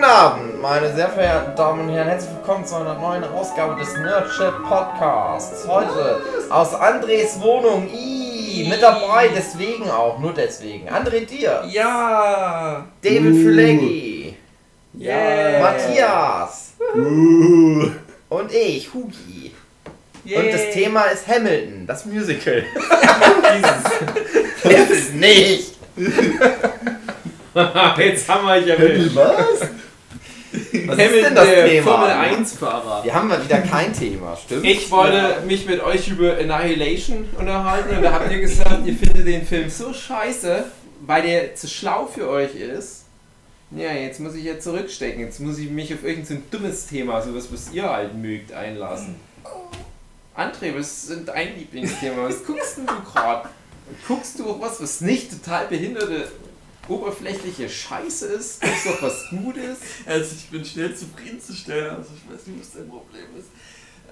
Guten Abend, meine sehr verehrten Damen und Herren. Herzlich willkommen zu einer neuen Ausgabe des Nerdship Podcasts. Heute aus Andres Wohnung. I, mit dabei, deswegen auch, nur deswegen. André Dir, Ja! David Uh. Füleggi, Yeah! Matthias Uh, und ich, Hugi. Yeah. Und das Thema ist Hamilton, das Musical. Das ist nicht. Jetzt haben wir ja Happy was? Was ist denn das der Thema? Formel 1 Fahrer. Wir haben mal wieder kein Thema, stimmt? Ich wollte mich mit euch über Annihilation unterhalten und da habt ihr gesagt, ihr findet den Film so scheiße, weil der zu schlau für euch ist. Ja, jetzt muss ich ja zurückstecken. Jetzt muss ich mich auf irgendein so dummes Thema, sowas, was ihr halt mögt, einlassen. André, was ist dein Lieblingsthema? Was guckst denn du gerade? Guckst du auf was, was nicht total behinderte, oberflächliche Scheiße ist? Du auf was Gutes? Also ich bin schnell zufriedenzustellen, also ich weiß nicht, was dein Problem ist.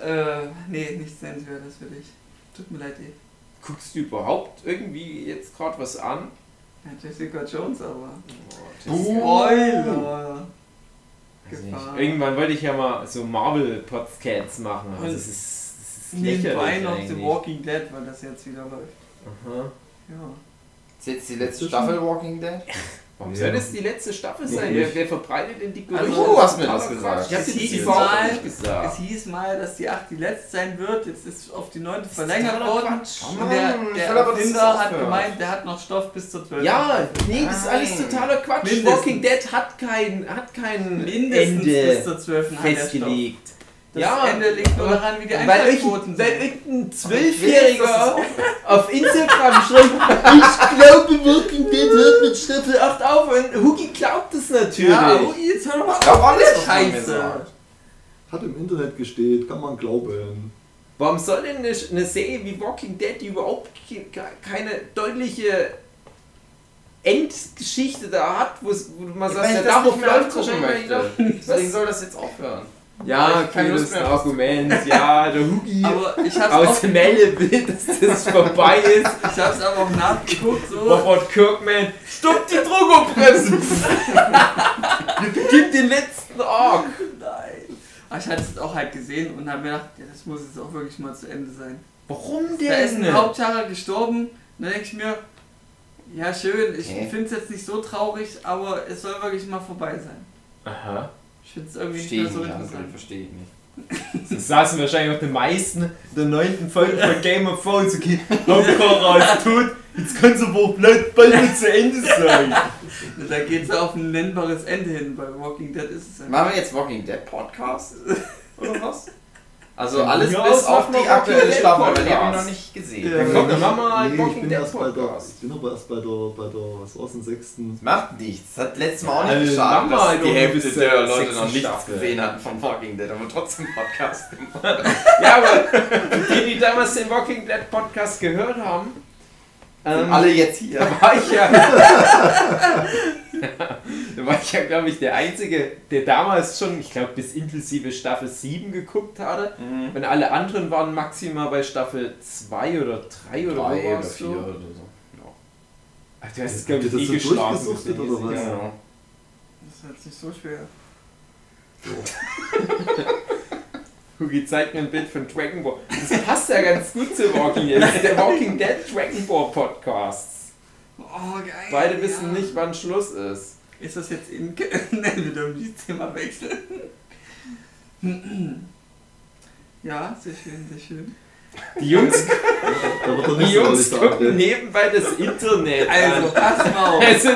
Äh, nee, nichts Nennenswertes für dich. Tut mir leid, eh. Guckst du überhaupt irgendwie jetzt gerade was an? Ja, Jessica Jones aber. Oh, Spoiler! Gefahr. Irgendwann wollte ich ja mal so Marvel-Podcasts machen. Also das ist, das ist Nebenbei lächerlich noch eigentlich. The Walking Dead, weil das jetzt wieder läuft. Aha. Ja. Ist jetzt die letzte Staffel Walking Dead? Warum Ja. soll das die letzte Staffel sein? Ja. Wer, wer verbreitet denn die Gerüchte? Also, du hast mir das gesagt. Ich Es hieß mal- nicht gesagt. Es hieß mal, dass die 8 die letzte sein wird, jetzt ist auf die 9 Das ist verlängert worden. Oh Und der, der Erfinder hat gemeint, der hat noch Stoff bis zur 12. Ja, nee, das ist alles totaler Quatsch. Mindestens. Walking Dead hat kein, hat kein Mindestens bis Ende zur 12. hat der Stoff. festgelegt. Das Ja, Ende liegt nur daran, wie die Weil, Einschaltquoten weil sind. irgendein dass Zwölfjähriger auf Instagram schreibt, ich glaube, Walking Dead hört mit Staffel 8 auf und Hugi glaubt es natürlich. Ja, Ui, jetzt hör doch mal auf alles, Scheiße. Hat im Internet gesteht, kann man glauben. Warum soll denn eine, eine Serie wie Walking Dead, die überhaupt ke- keine deutliche Endgeschichte da hat, wo man sagt, Weil ja, ich darauf nicht mehr läuft wahrscheinlich wieder. Deswegen soll das jetzt aufhören. Ja, okay, das. Argument. Ja, der Hugi aus Melle will, dass das vorbei ist. ich hab's aber auch nachgeguckt, so. Robert Kirkman, stopp die Drogopresse! Gib den letzten Arc! Nein. Aber ich hatte es auch halt gesehen und habe mir gedacht, ja, das muss jetzt auch wirklich mal zu Ende sein. Warum Da ist denn? ein Hauptcharakter gestorben, und dann denke ich mir, ja schön, ich Okay. finde es jetzt nicht so traurig, aber es soll wirklich mal vorbei sein. Aha. Ich finde es irgendwie Verstehe nicht ich mehr so nicht, interessant. verstehe ich nicht. Das saßen wahrscheinlich auch die meisten in der neunten Folge von Game of Thrones. Okay, Hauptcharakter ist tot, jetzt kann es aber auch bald, bald mal zu Ende sein. Da geht es auf ein nennbares Ende hin, bei Walking Dead ist es ja. Machen wir jetzt Walking Dead Podcast? Oder was? Also alles mir bis auf die aktuelle Staffel, weil die habe ich noch nicht gesehen. Ja. Dann kommt, wir einen Nee, ich bin erst bei der, ich bin aber erst bei der, bei der, was war's denn, sechsten. Macht nichts. Das hat letztes Mal auch nicht Also, geschadet, dass halt die Hälfte der Leute noch nichts Staffel. gesehen hatten von Walking Dead, aber trotzdem Podcast gemacht. Ja, aber die, die damals den Walking Dead Podcast gehört haben, ähm, Alle jetzt hier. da war ich ja. da war ich ja, glaube ich, der Einzige, der damals schon, ich glaube, bis inklusive Staffel 7 geguckt hatte. Mhm. Und alle anderen waren maximal bei Staffel 2 oder 3 oder Drei so. oder vier oder so. Ach, du hast es, glaube ich, das so geschlafen. oder was? Genau. Das ist jetzt nicht so schwer. Hugi zeigt mir ein Bild von Dragon Ball. Das passt ja ganz gut zu Walking Dead. Das ist der Walking Dead Dragon Ball Podcasts. Oh, geil. Beide wissen ja. nicht, wann Schluss ist. Ist das jetzt in. Nein, wir dürfen dieses Thema wechseln. Ja, sehr schön, sehr schön. Die Jungs, die Jungs gucken nebenbei das Internet Also, an. pass mal auf. Also,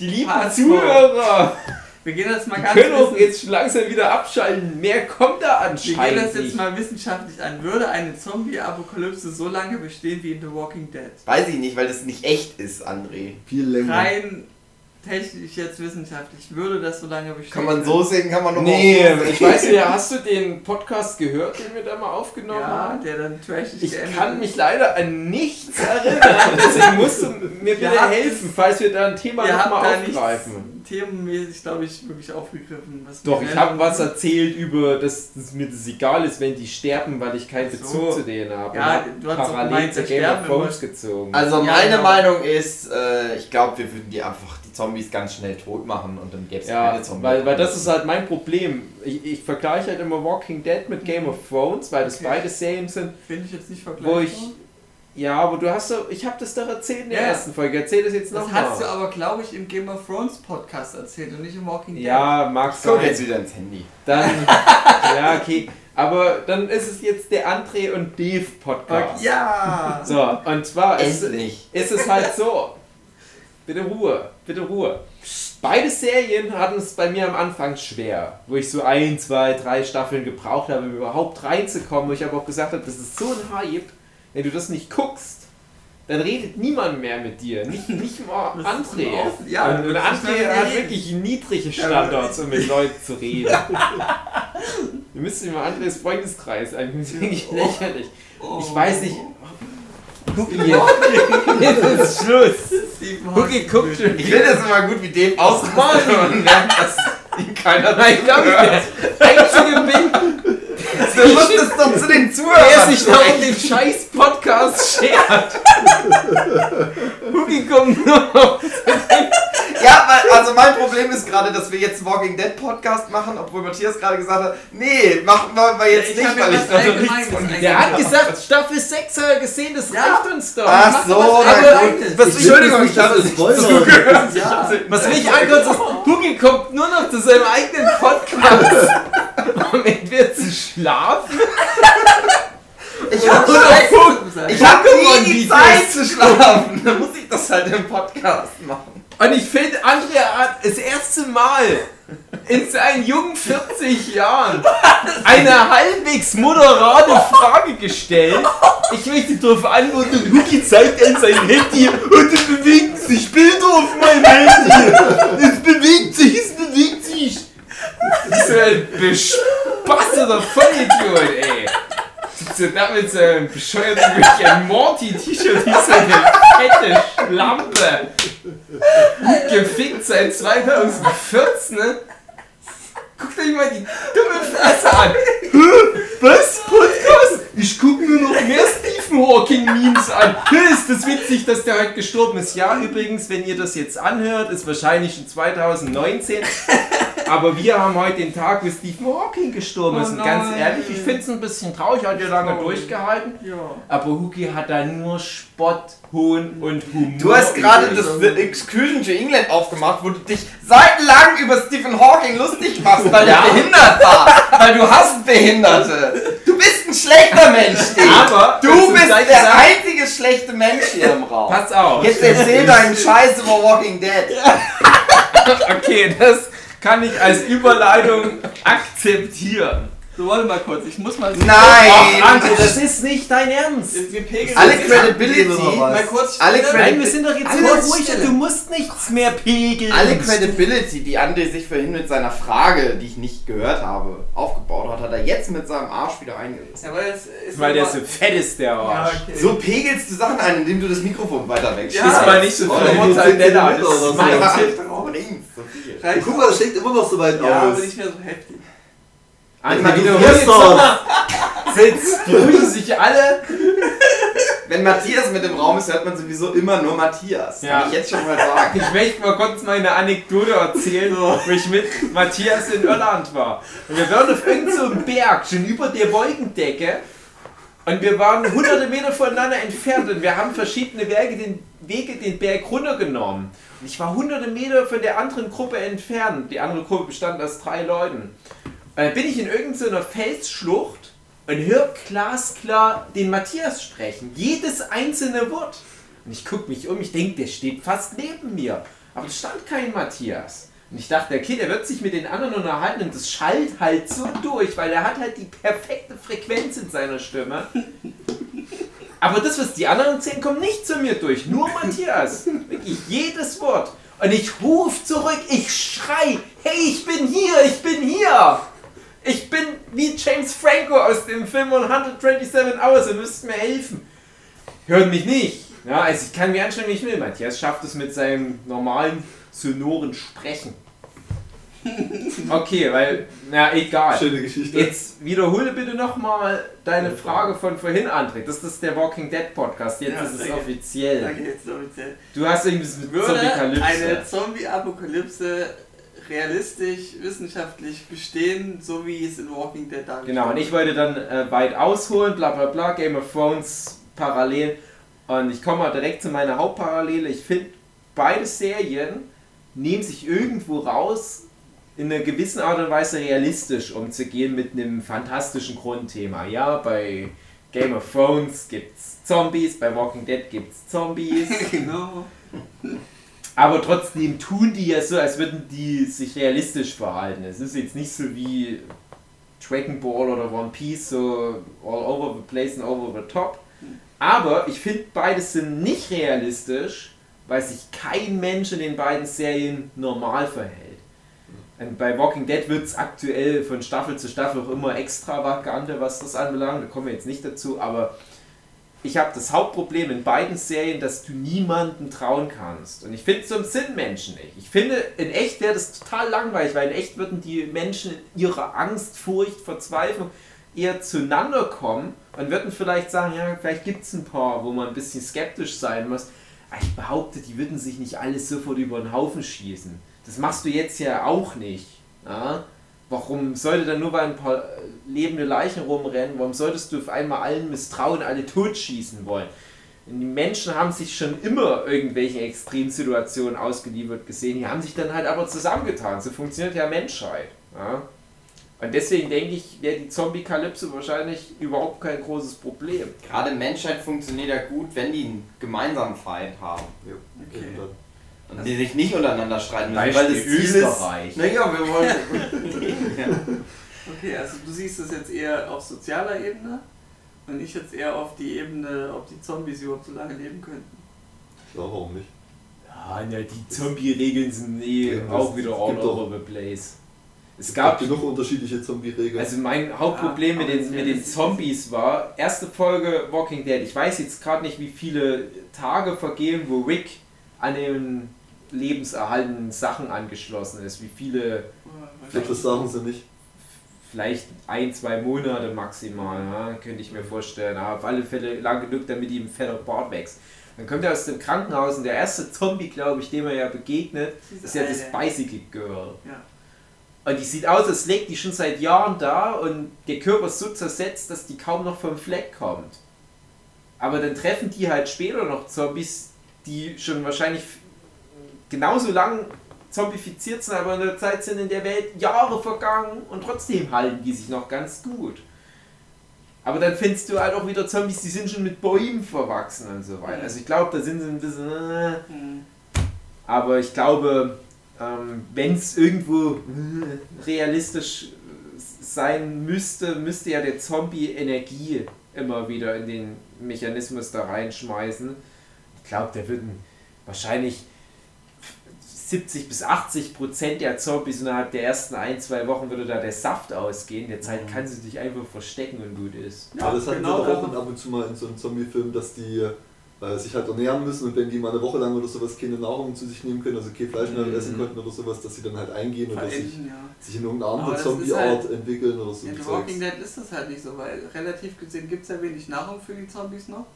die lieben Pass Zuhörer Wir gehen das mal ganz können auch jetzt schon langsam wieder abschalten. Mehr kommt da Wir anscheinend gehen das jetzt mal wissenschaftlich an. Würde eine Zombie-Apokalypse so lange bestehen wie in The Walking Dead? Weiß ich nicht, weil das nicht echt ist, André. Viel länger. Rein technisch jetzt wissenschaftlich, würde das so lange bestehen? Kann man so sehen, kann man noch Nee, auch so sehen. ich weiß nicht, hast du den Podcast gehört, den wir da mal aufgenommen Ja, haben? der dann trashig Ich kann ist. mich leider an nichts erinnern, deswegen musst du mir bitte habt helfen, falls wir da ein Thema nochmal aufgreifen. themenmäßig, glaube ich, wirklich aufgegriffen. Was Doch, ich habe was erzählt über, dass, dass mir das egal ist, wenn die sterben, weil ich keinen Ach so. Bezug zu denen habe. Ja, du hast parallel gemeint, zu Game of Thrones gezogen. Also Ja, meine genau. Meinung ist, äh, ich glaube, wir würden die einfach die Zombies ganz schnell tot machen und dann gäbe es Ja, keine Zombies. weil, weil das ist halt mein Problem. Ich, ich vergleiche halt immer Walking Dead mit Game of Thrones, weil das Okay. beide Serien sind, Finde ich jetzt nicht wo vergleichbar. ich. Ja, aber du hast so, ich habe das doch erzählt in der Ja. ersten Folge. Erzähl das jetzt das nochmal. hast du aber, glaube ich, im Game of Thrones Podcast erzählt und nicht im Walking Dead. Ja, mag Guck sein. jetzt wieder ins Handy. Dann, ja, okay. Aber dann ist es jetzt der André und Dave Podcast. Ja! So, und zwar ist, ist es halt so. Bitte Ruhe, bitte Ruhe. Beide Serien hatten es bei mir am Anfang schwer, wo ich so ein, zwei, drei Staffeln gebraucht habe, um überhaupt reinzukommen, wo ich aber auch gesagt habe, das ist so ein Hype, wenn du das nicht guckst, dann redet niemand mehr mit dir, nicht, nicht mal André. ja, und und André hat wirklich niedrige Standards, um mit Leuten zu reden. Wir müssen mal Andres Freundeskreis ein, das ist wirklich lächerlich. Ich weiß nicht. Guck jetzt. Jetzt ist Schluss. Gucki guckt schon. Ich finde es immer gut, wie Dave ausmacht und merkt, dass ihn keiner Nein, glaube ich. Einzige bin, Du musst es doch zu den der Zuhörern sich da um den scheiß Podcast schert. Gucki kommt nur noch. Ja, weil, also mein Problem ist gerade, dass wir jetzt einen Walking Dead Podcast machen, obwohl Matthias gerade gesagt hat, nee, machen wir wir jetzt Ich nicht, weil ich Allgemeines nichts von. Der hat gesagt, Staffel 6 hat er gesehen, das Ja. reicht uns doch. Ach so. Eigenes. Was, Entschuldigung, ich habe Spoiler zugehört. Ja. Was mich ankotzt, ist, Hugi kommt nur noch zu seinem eigenen Podcast, um entweder zu schlafen Ich habe hab nie die. Zeit zu schlafen. Dann muss ich das halt im Podcast machen. Und ich finde, Andrea hat das erste Mal in seinen jungen 40 Jahren eine halbwegs moderate Frage gestellt. Ich möchte darauf antworten Huki zeigt an sein Handy und es bewegen sich Bilder auf meinem Handy. Es bewegt sich, es bewegt sich. So ein bespasseter Vollidiot, ey. Sitzt du da mit so einem bescheuerten Rick and Morty-T-Shirt eine fette Schlampe. Gefickt seit 2014, ne? Guckt euch mal die dumme Fresse an. Was? Podcast? Ich guck mir noch mehr Stephen Hawking Memes an. Ist das witzig, dass der heute gestorben ist? Ja, übrigens, wenn ihr das jetzt anhört, ist wahrscheinlich schon 2019. Aber wir haben heute den Tag, wo Stephen Hawking gestorben Oh ist. Und ganz nein. ehrlich, ich finde es ein bisschen traurig, hat ja lange durchgehalten. Ja. Aber Huki hat da nur Spott, Hohn und Humor. Du hast gerade das The Excursion to England aufgemacht, wo du dich seitenlang über Stephen Hawking lustig machst, weil er behindert war. Weil du hast Behinderte. Du bist ein schlechter Mensch, Steve. Aber Du bist der gesagt- einzige schlechte Mensch hier im Raum. Pass auf. Jetzt erzähl deinen Scheiß über Walking Dead. Okay, das kann ich als Überleitung akzeptieren. So, warte mal kurz, ich muss mal. Nein! André, das ist nicht dein Ernst. Wir pegeln Alle jetzt- Credibility, Mal kurz. alle. Credit- Nein, wir sind doch jetzt Alle immer ruhig du musst nichts mehr pegeln. alle Credibility, die André sich vorhin mit seiner Frage, die ich nicht gehört habe, aufgebaut hat, hat er jetzt mit seinem Arsch wieder eingerissen. Ja, weil Weil der so fett ist, der Ja, Arsch. okay. So pegelst du Sachen ein, indem du das Mikrofon weiter wegschiebst. Ja. Ist mal nicht so Oh, Mozzarella. Zentimeter Das ist so. mein Ja, Tipp. oh, Guck mal, das schlägt immer noch so weit Ja, aus. aber nicht mehr so heftig. Jetzt mal. Jetzt beruhigen sich alle. Wenn Matthias mit im Raum ist, hört man sowieso immer nur Matthias. Ja. Kann ich jetzt schon mal sagen. Ich möchte mal kurz meine Anekdote erzählen, wo ich mit Matthias in Irland war. Und wir waren auf irgendeinem so einem Berg, schon über der Wolkendecke. Und wir waren hunderte Meter voneinander entfernt und wir haben verschiedene Wege den, Wege den Berg runtergenommen. Und ich war hunderte Meter von der anderen Gruppe entfernt. Die andere Gruppe bestand aus drei Leuten. Dann bin ich in irgendeiner Felsschlucht und höre glasklar den Matthias sprechen. Jedes einzelne Wort. Und ich gucke mich um, ich denke, der steht fast neben mir. Aber es stand kein Matthias. Und ich dachte, okay, der wird sich mit den anderen unterhalten und das schallt halt so durch, weil er hat halt die perfekte Frequenz in seiner Stimme. Aber das, was die anderen erzählen, kommt nicht zu mir durch. Nur Matthias. Wirklich jedes Wort. Und ich ruf zurück, ich schrei, hey, ich bin hier, ich bin hier. Ich bin wie James Franco aus dem Film 127 Hours, ihr müsst mir helfen. Hört mich nicht. Ja, also ich kann mir anstellen, wie ich will. Matthias schafft es mit seinem normalen, sonoren Sprechen. Okay, weil, na egal. Schöne Geschichte. Jetzt wiederhole bitte nochmal deine Frage von vorhin, André. Das ist der Walking Dead Podcast. Jetzt Ja, ist es offiziell. Danke, jetzt offiziell. Du hast irgendwas mit Würde eine Zombie-Kalypse. Zombie-Apokalypse realistisch, wissenschaftlich bestehen, so wie es in Walking Dead dargestellt Genau, und ich wollte dann äh, weit ausholen, bla bla bla, Game of Thrones parallel. Und ich komme mal direkt zu meiner Hauptparallele. Ich finde, beide Serien nehmen sich irgendwo raus, in einer gewissen Art und Weise realistisch umzugehen mit einem fantastischen Grundthema. Ja, bei Game of Thrones gibt's Zombies, bei Walking Dead gibt's Zombies. genau. Aber trotzdem tun die ja so, als würden die sich realistisch verhalten. Es ist jetzt nicht so wie Dragon Ball oder One Piece, so all over the place and over the top. Aber ich finde, beides sind nicht realistisch, weil sich kein Mensch in den beiden Serien normal verhält. Und bei Walking Dead wird es aktuell von Staffel zu Staffel auch immer extravaganter, was das anbelangt. Da kommen wir jetzt nicht dazu, aber ich habe das Hauptproblem in beiden Serien, dass du niemanden trauen kannst. Und ich finde, so sind Menschen nicht. Ich finde, in echt wäre das total langweilig, weil in echt würden die Menschen in ihrer Angst, Furcht, Verzweiflung eher zueinander kommen und würden vielleicht sagen, ja, vielleicht gibt es ein paar, wo man ein bisschen skeptisch sein muss. Aber ich behaupte, die würden sich nicht alles sofort über den Haufen schießen. Das machst du jetzt ja auch nicht. Ja? Warum sollte dann nur weil ein paar lebende Leichen rumrennen, warum solltest du auf einmal allen misstrauen, alle totschießen wollen? Die Menschen haben sich schon immer irgendwelchen Extremsituationen ausgeliefert gesehen, die haben sich dann halt aber zusammengetan. So funktioniert ja Menschheit. Ja? Und deswegen denke ich, wäre die Zombie-Kalypse wahrscheinlich überhaupt kein großes Problem. Gerade Menschheit funktioniert ja gut, wenn die einen gemeinsamen Feind haben. Ja, Okay. Und die sich nicht untereinander streiten müssen, weil das Ziel Österreich. ist. Naja, wir wollen. ja. Okay, also du siehst es jetzt eher auf sozialer Ebene und ich jetzt eher auf die Ebene, ob die Zombies überhaupt so lange leben könnten. Klar, warum nicht? Ja, na, die Zombie-Regeln sind eh Ja, auch das wieder gibt all doch- over the place. Es gab genug unterschiedliche Zombie-Regeln. Also mein Hauptproblem Ja, mit, aber den, das mit den das- Zombies war, erste Folge Walking Dead, ich weiß jetzt gerade nicht, wie viele Tage vergehen, wo Rick an den lebenserhaltenden Sachen angeschlossen ist, wie viele, ich glaube, das sagen sie nicht. vielleicht ein, zwei Monate maximal, ja, könnte ich mir vorstellen, aber auf alle Fälle lang genug, damit ihm ein fetter Bart wächst. Dann kommt er aus dem Krankenhaus und der erste Zombie, glaube ich, dem er ja begegnet, Diese ist ja das Bicycle Girl. Ja. Und die sieht aus, als legt die schon seit Jahren da und der Körper ist so zersetzt, dass die kaum noch vom Fleck kommt. Aber dann treffen die halt später noch Zombies, die schon wahrscheinlich genauso lang zombifiziert sind, aber in der Zeit sind in der Welt Jahre vergangen und trotzdem halten die sich noch ganz gut. Aber dann findest du halt auch wieder Zombies, die sind schon mit Bäumen verwachsen und so weiter. Also ich glaube, da sind sie ein bisschen... Äh, Hm. aber ich glaube, ähm, wenn es irgendwo äh, realistisch äh, sein müsste, müsste ja der Zombie Energie immer wieder in den Mechanismus da reinschmeißen. Ich glaube, der würden wahrscheinlich 70 bis 80 Prozent der Zombies innerhalb der ersten ein, zwei Wochen würde da der Saft ausgehen. Der Zeit kann sie sich einfach verstecken und gut ist. Ja, das hatten genau wir doch auch ab und zu mal in so einem Zombie-Film, dass die äh, sich halt ernähren müssen und wenn die mal eine Woche lang oder sowas keine Nahrung zu sich nehmen können, also kein Fleisch mehr Mhm. essen konnten oder sowas, dass sie dann halt eingehen oder sich, ja. sich in irgendeine andere ist Zombie-Art halt- entwickeln oder so. In The Walking Dead ist das halt nicht so, weil relativ gesehen gibt es ja wenig Nahrung für die Zombies noch.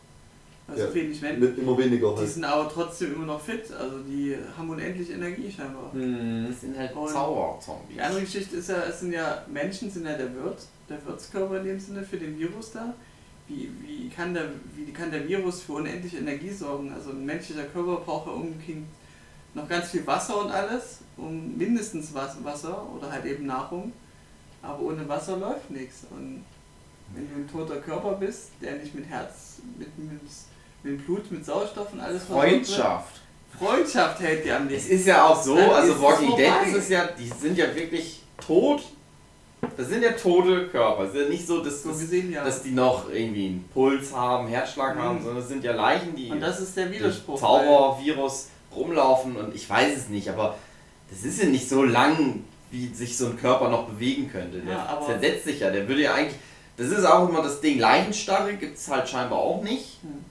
Also Ja. wenig Menschen. Mit immer weniger Die halt. sind aber trotzdem immer noch fit, also die haben unendlich Energie scheinbar. Mhm. Das sind halt Zauberzombies. Die andere Geschichte ist ja, es sind ja Menschen, sind ja der Wirt, der Wirtskörper in dem Sinne für den Virus da. Wie, wie, kann der, wie kann der Virus für unendliche Energie sorgen? Also ein menschlicher Körper braucht ja unbedingt noch ganz viel Wasser und alles, um mindestens Was- Wasser oder halt eben Nahrung. Aber ohne Wasser läuft nichts. Und wenn du ein toter Körper bist, der nicht mit Herz, mit, mit, mit Blut, mit Sauerstoff und alles Freundschaft. Freundschaft hält dir am Es nächsten. ist ja auch so, Dann also es Walking Dead ist es ja, die sind ja wirklich tot. Das sind ja tote Körper. Es ist ja nicht so, dass, So gesehen ja. dass die noch irgendwie einen Puls haben, Herzschlag Mhm. haben, sondern es sind ja Leichen, die Und das ist der Widerspruch. Zaubervirus rumlaufen und ich weiß es nicht, aber das ist ja nicht so lang, wie sich so ein Körper noch bewegen könnte. Der Ja, zersetzt sich ja, der würde ja eigentlich, das ist auch immer das Ding, Leichenstarre gibt es halt scheinbar auch nicht. Hm.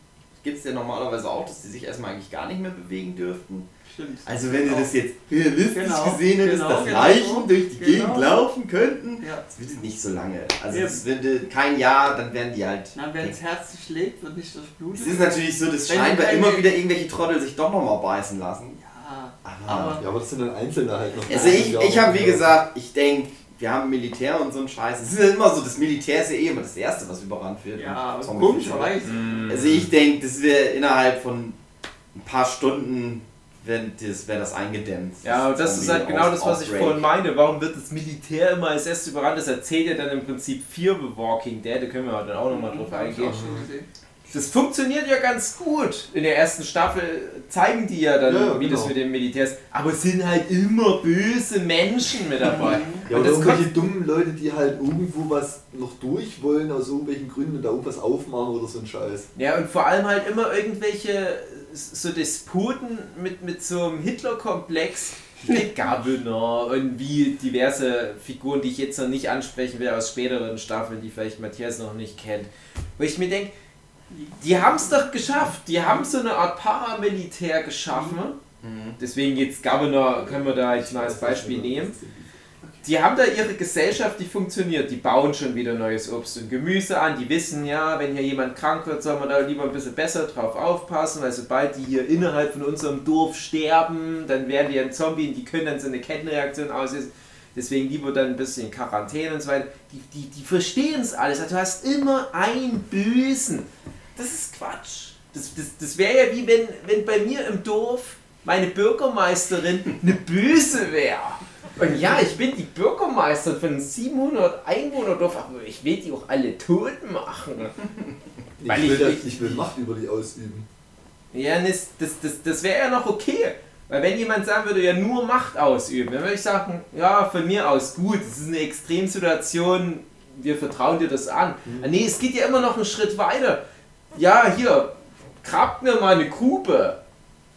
Gibt es ja normalerweise auch, dass die sich erstmal eigentlich gar nicht mehr bewegen dürften. Stimmt. Also wenn du Genau. das jetzt realistisch Genau, gesehen hättest, genau, dass genau Leichen durch die Genau. Gegend laufen könnten, Ja. das wird nicht so lange. Also das würde kein Jahr, dann werden die halt. Na, wenn das Herz nicht schlägt, wird nicht durchblutet. Es ist natürlich so, dass Wenn scheinbar immer wieder irgendwelche Trottel sich doch nochmal beißen lassen. Ja, Aber, aber Ja, aber das sind dann Einzelne halt noch. also ich, ich habe wie gesagt, ich denke, wir haben Militär und so ein Scheiß. Es ist ja immer so, das Militär ist ja eh immer das Erste, was überrannt wird. ja, aber Zombie- komischerweise. Also ich denke, das wäre innerhalb von ein paar Stunden wäre das, wär das eingedämmt. Ja, und das ist halt genau das, was ich vorhin meinte. Warum wird das Militär immer als erstes überrannt? Das erzählt ja dann im Prinzip Fear the Walking Dead, da können wir dann auch nochmal drauf Hab ich eingehen. Das funktioniert ja ganz gut. In der ersten Staffel zeigen die ja dann, Ja, wie das genau. mit dem Militär ist. Aber es sind halt immer böse Menschen mit dabei. Ja, Und das irgendwelche dummen Leute, die halt irgendwo was noch durch wollen aus irgendwelchen Gründen und da irgendwas aufmachen oder so ein Scheiß. Ja, und vor allem halt immer irgendwelche so Despoten mit, mit so einem Hitler-Komplex. wie Governor und wie diverse Figuren, die ich jetzt noch nicht ansprechen will aus späteren Staffeln, die vielleicht Matthias noch nicht kennt. Wo ich mir denke, die haben es doch geschafft. Die haben so eine Art Paramilitär geschaffen. Mhm. Deswegen jetzt Governor können wir da jetzt mal als Beispiel nehmen. Die haben da ihre Gesellschaft, die funktioniert. Die bauen schon wieder neues Obst und Gemüse an. Die wissen ja, wenn hier jemand krank wird, soll man da lieber ein bisschen besser drauf aufpassen, weil sobald die hier innerhalb von unserem Dorf sterben, dann werden die ein Zombie und die können dann so eine Kettenreaktion auslösen. Deswegen lieber dann ein bisschen Quarantäne und so weiter. Die, die, die verstehen es alles. Also du hast immer einen Bösen. Das ist Quatsch. Das, das, das wäre ja wie wenn, wenn bei mir im Dorf meine Bürgermeisterin eine Böse wäre. Und ja, ich bin die Bürgermeisterin von einem 700 Einwohnerdorf, aber ich will die auch alle tot machen. Ich, Weil will, ich- ich will Macht über die ausüben. Ja, das, das, das, das wäre ja noch okay. Weil wenn jemand sagen würde, ja nur Macht ausüben, dann würde ich sagen, ja, von mir aus gut, es ist eine Extremsituation, wir vertrauen dir das an. Ah, Nee, es geht ja immer noch einen Schritt weiter. Ja, hier, grabt mir mal eine Grube.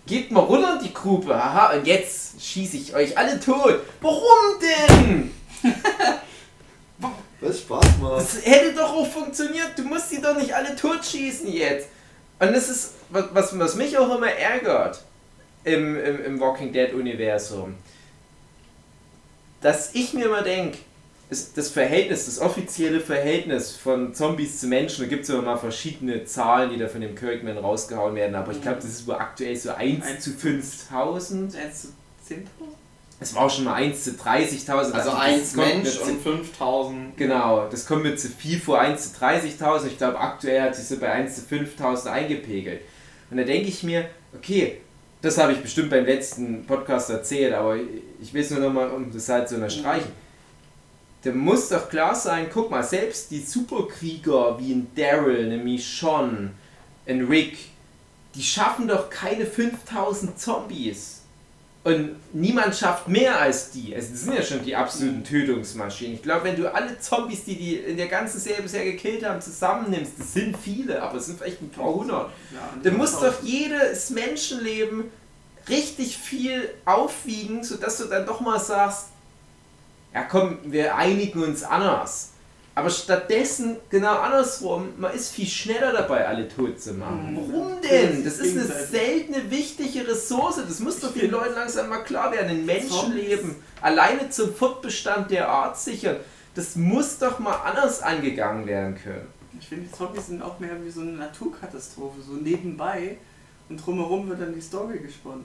Geht mal runter in die Grube, haha, und jetzt schieße ich euch alle tot. Warum denn? Was Spaß macht. Das hätte doch auch funktioniert. Du musst die doch nicht alle totschießen jetzt. Und das ist, was, was mich auch immer ärgert im, im, im Walking Dead Universum. Dass ich mir immer denke, das Verhältnis, das offizielle Verhältnis von Zombies zu Menschen, da gibt es immer mal verschiedene Zahlen, die da von dem Kirkman rausgehauen werden, aber ich glaube, das ist wohl aktuell so 1 Eins zu 5000. 1 zu 10.000? Es war auch schon mal 1 zu 30.000. Also eins kommt Mensch mir zu- und 5000. Genau, das kommt mir zu viel vor 1 zu 30.000. Ich glaube, aktuell hat sich so bei 1 zu 5.000 eingepegelt. Und da denke ich mir, okay, das habe ich bestimmt beim letzten Podcast erzählt, aber ich will es nur nochmal, um das halt zu unterstreichen. Da muss doch klar sein, guck mal, selbst die Superkrieger wie ein Daryl, eine Michonne, ein Rick, die schaffen doch keine 5000 Zombies. Und niemand schafft mehr als die. Also das sind ja schon die absoluten Tötungsmaschinen. Ich glaube, wenn du alle Zombies, die die in der ganzen Serie bisher gekillt haben, zusammennimmst, das sind viele, aber es sind vielleicht ein paar hundert. Ja, Dann muss doch jedes Menschenleben richtig viel aufwiegen, sodass du dann doch mal sagst, ja komm, wir einigen uns anders. Aber stattdessen, genau andersrum, man ist viel schneller dabei, alle tot zu machen. Mhm. Warum denn? Das ist eine seltene, wichtige Ressource. Das muss doch den Leuten langsam mal klar werden. Ein Menschenleben alleine zum Fortbestand der Art sichern, das muss doch mal anders angegangen werden können. Ich finde, die Zombies sind auch mehr wie so eine Naturkatastrophe, so nebenbei. Und drumherum wird dann die Story gesponnen.